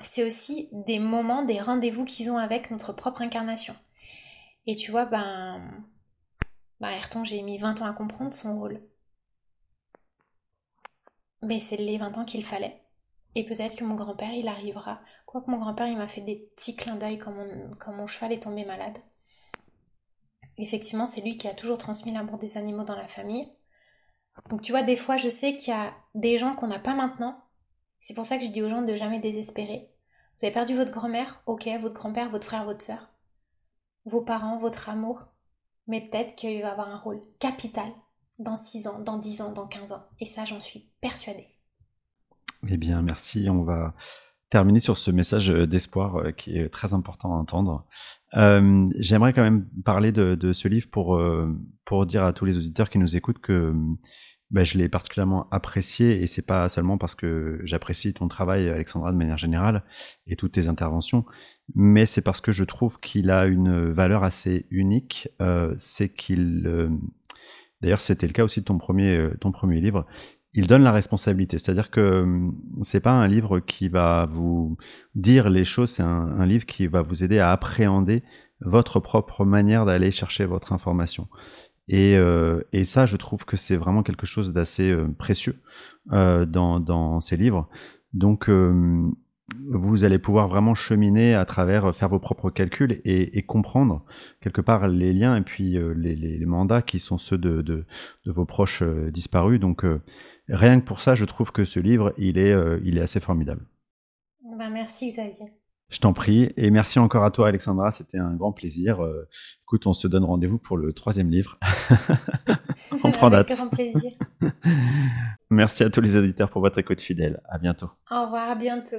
c'est aussi des moments, des rendez-vous qu'ils ont avec notre propre incarnation. Et tu vois, ben, ben Ayrton, j'ai mis 20 ans à comprendre son rôle. Mais c'est les 20 ans qu'il fallait. Et peut-être que mon grand-père, il arrivera. Quoique mon grand-père, il m'a fait des petits clins d'œil quand mon, cheval est tombé malade. Effectivement, c'est lui qui a toujours transmis l'amour des animaux dans la famille. Donc tu vois, des fois, je sais qu'il y a des gens qu'on n'a pas maintenant. C'est pour ça que je dis aux gens de jamais désespérer. Vous avez perdu votre grand-mère, ok, votre grand-père, votre frère, votre soeur, vos parents, votre amour. Mais peut-être qu'il va avoir un rôle capital dans 6 ans, dans 10 ans, dans 15 ans. Et ça, j'en suis persuadée. Eh bien, merci. On va terminer sur ce message d'espoir euh, qui est très important à entendre. Euh, j'aimerais quand même parler de, ce livre pour, euh, pour dire à tous les auditeurs qui nous écoutent que bah, je l'ai particulièrement apprécié et c'est pas seulement parce que j'apprécie ton travail, Alexandra, de manière générale et toutes tes interventions, mais c'est parce que je trouve qu'il a une valeur assez unique. c'est qu'il, d'ailleurs, c'était le cas aussi de ton premier, ton premier livre il donne la responsabilité. C'est-à-dire que hum, c'est pas un livre qui va vous dire les choses, c'est un, livre qui va vous aider à appréhender votre propre manière d'aller chercher votre information. Et, euh, et, ça, je trouve que c'est vraiment quelque chose d'assez euh, précieux euh, dans, dans, ces livres. Donc, hum, vous allez pouvoir vraiment cheminer à travers, euh, faire vos propres calculs et, comprendre quelque part les liens et puis euh, les, mandats qui sont ceux de, de, vos proches euh, disparus. Donc rien que pour ça, je trouve que ce livre, il est, il est assez formidable. Ben, merci Xavier. Je t'en prie. Et merci encore à toi, Alexandra. C'était un grand plaisir. écoute, on se donne rendez-vous pour le troisième livre. *laughs* on prend date. Avec grand plaisir. *laughs* merci à tous les auditeurs pour votre écoute fidèle. À bientôt. Au revoir, à bientôt.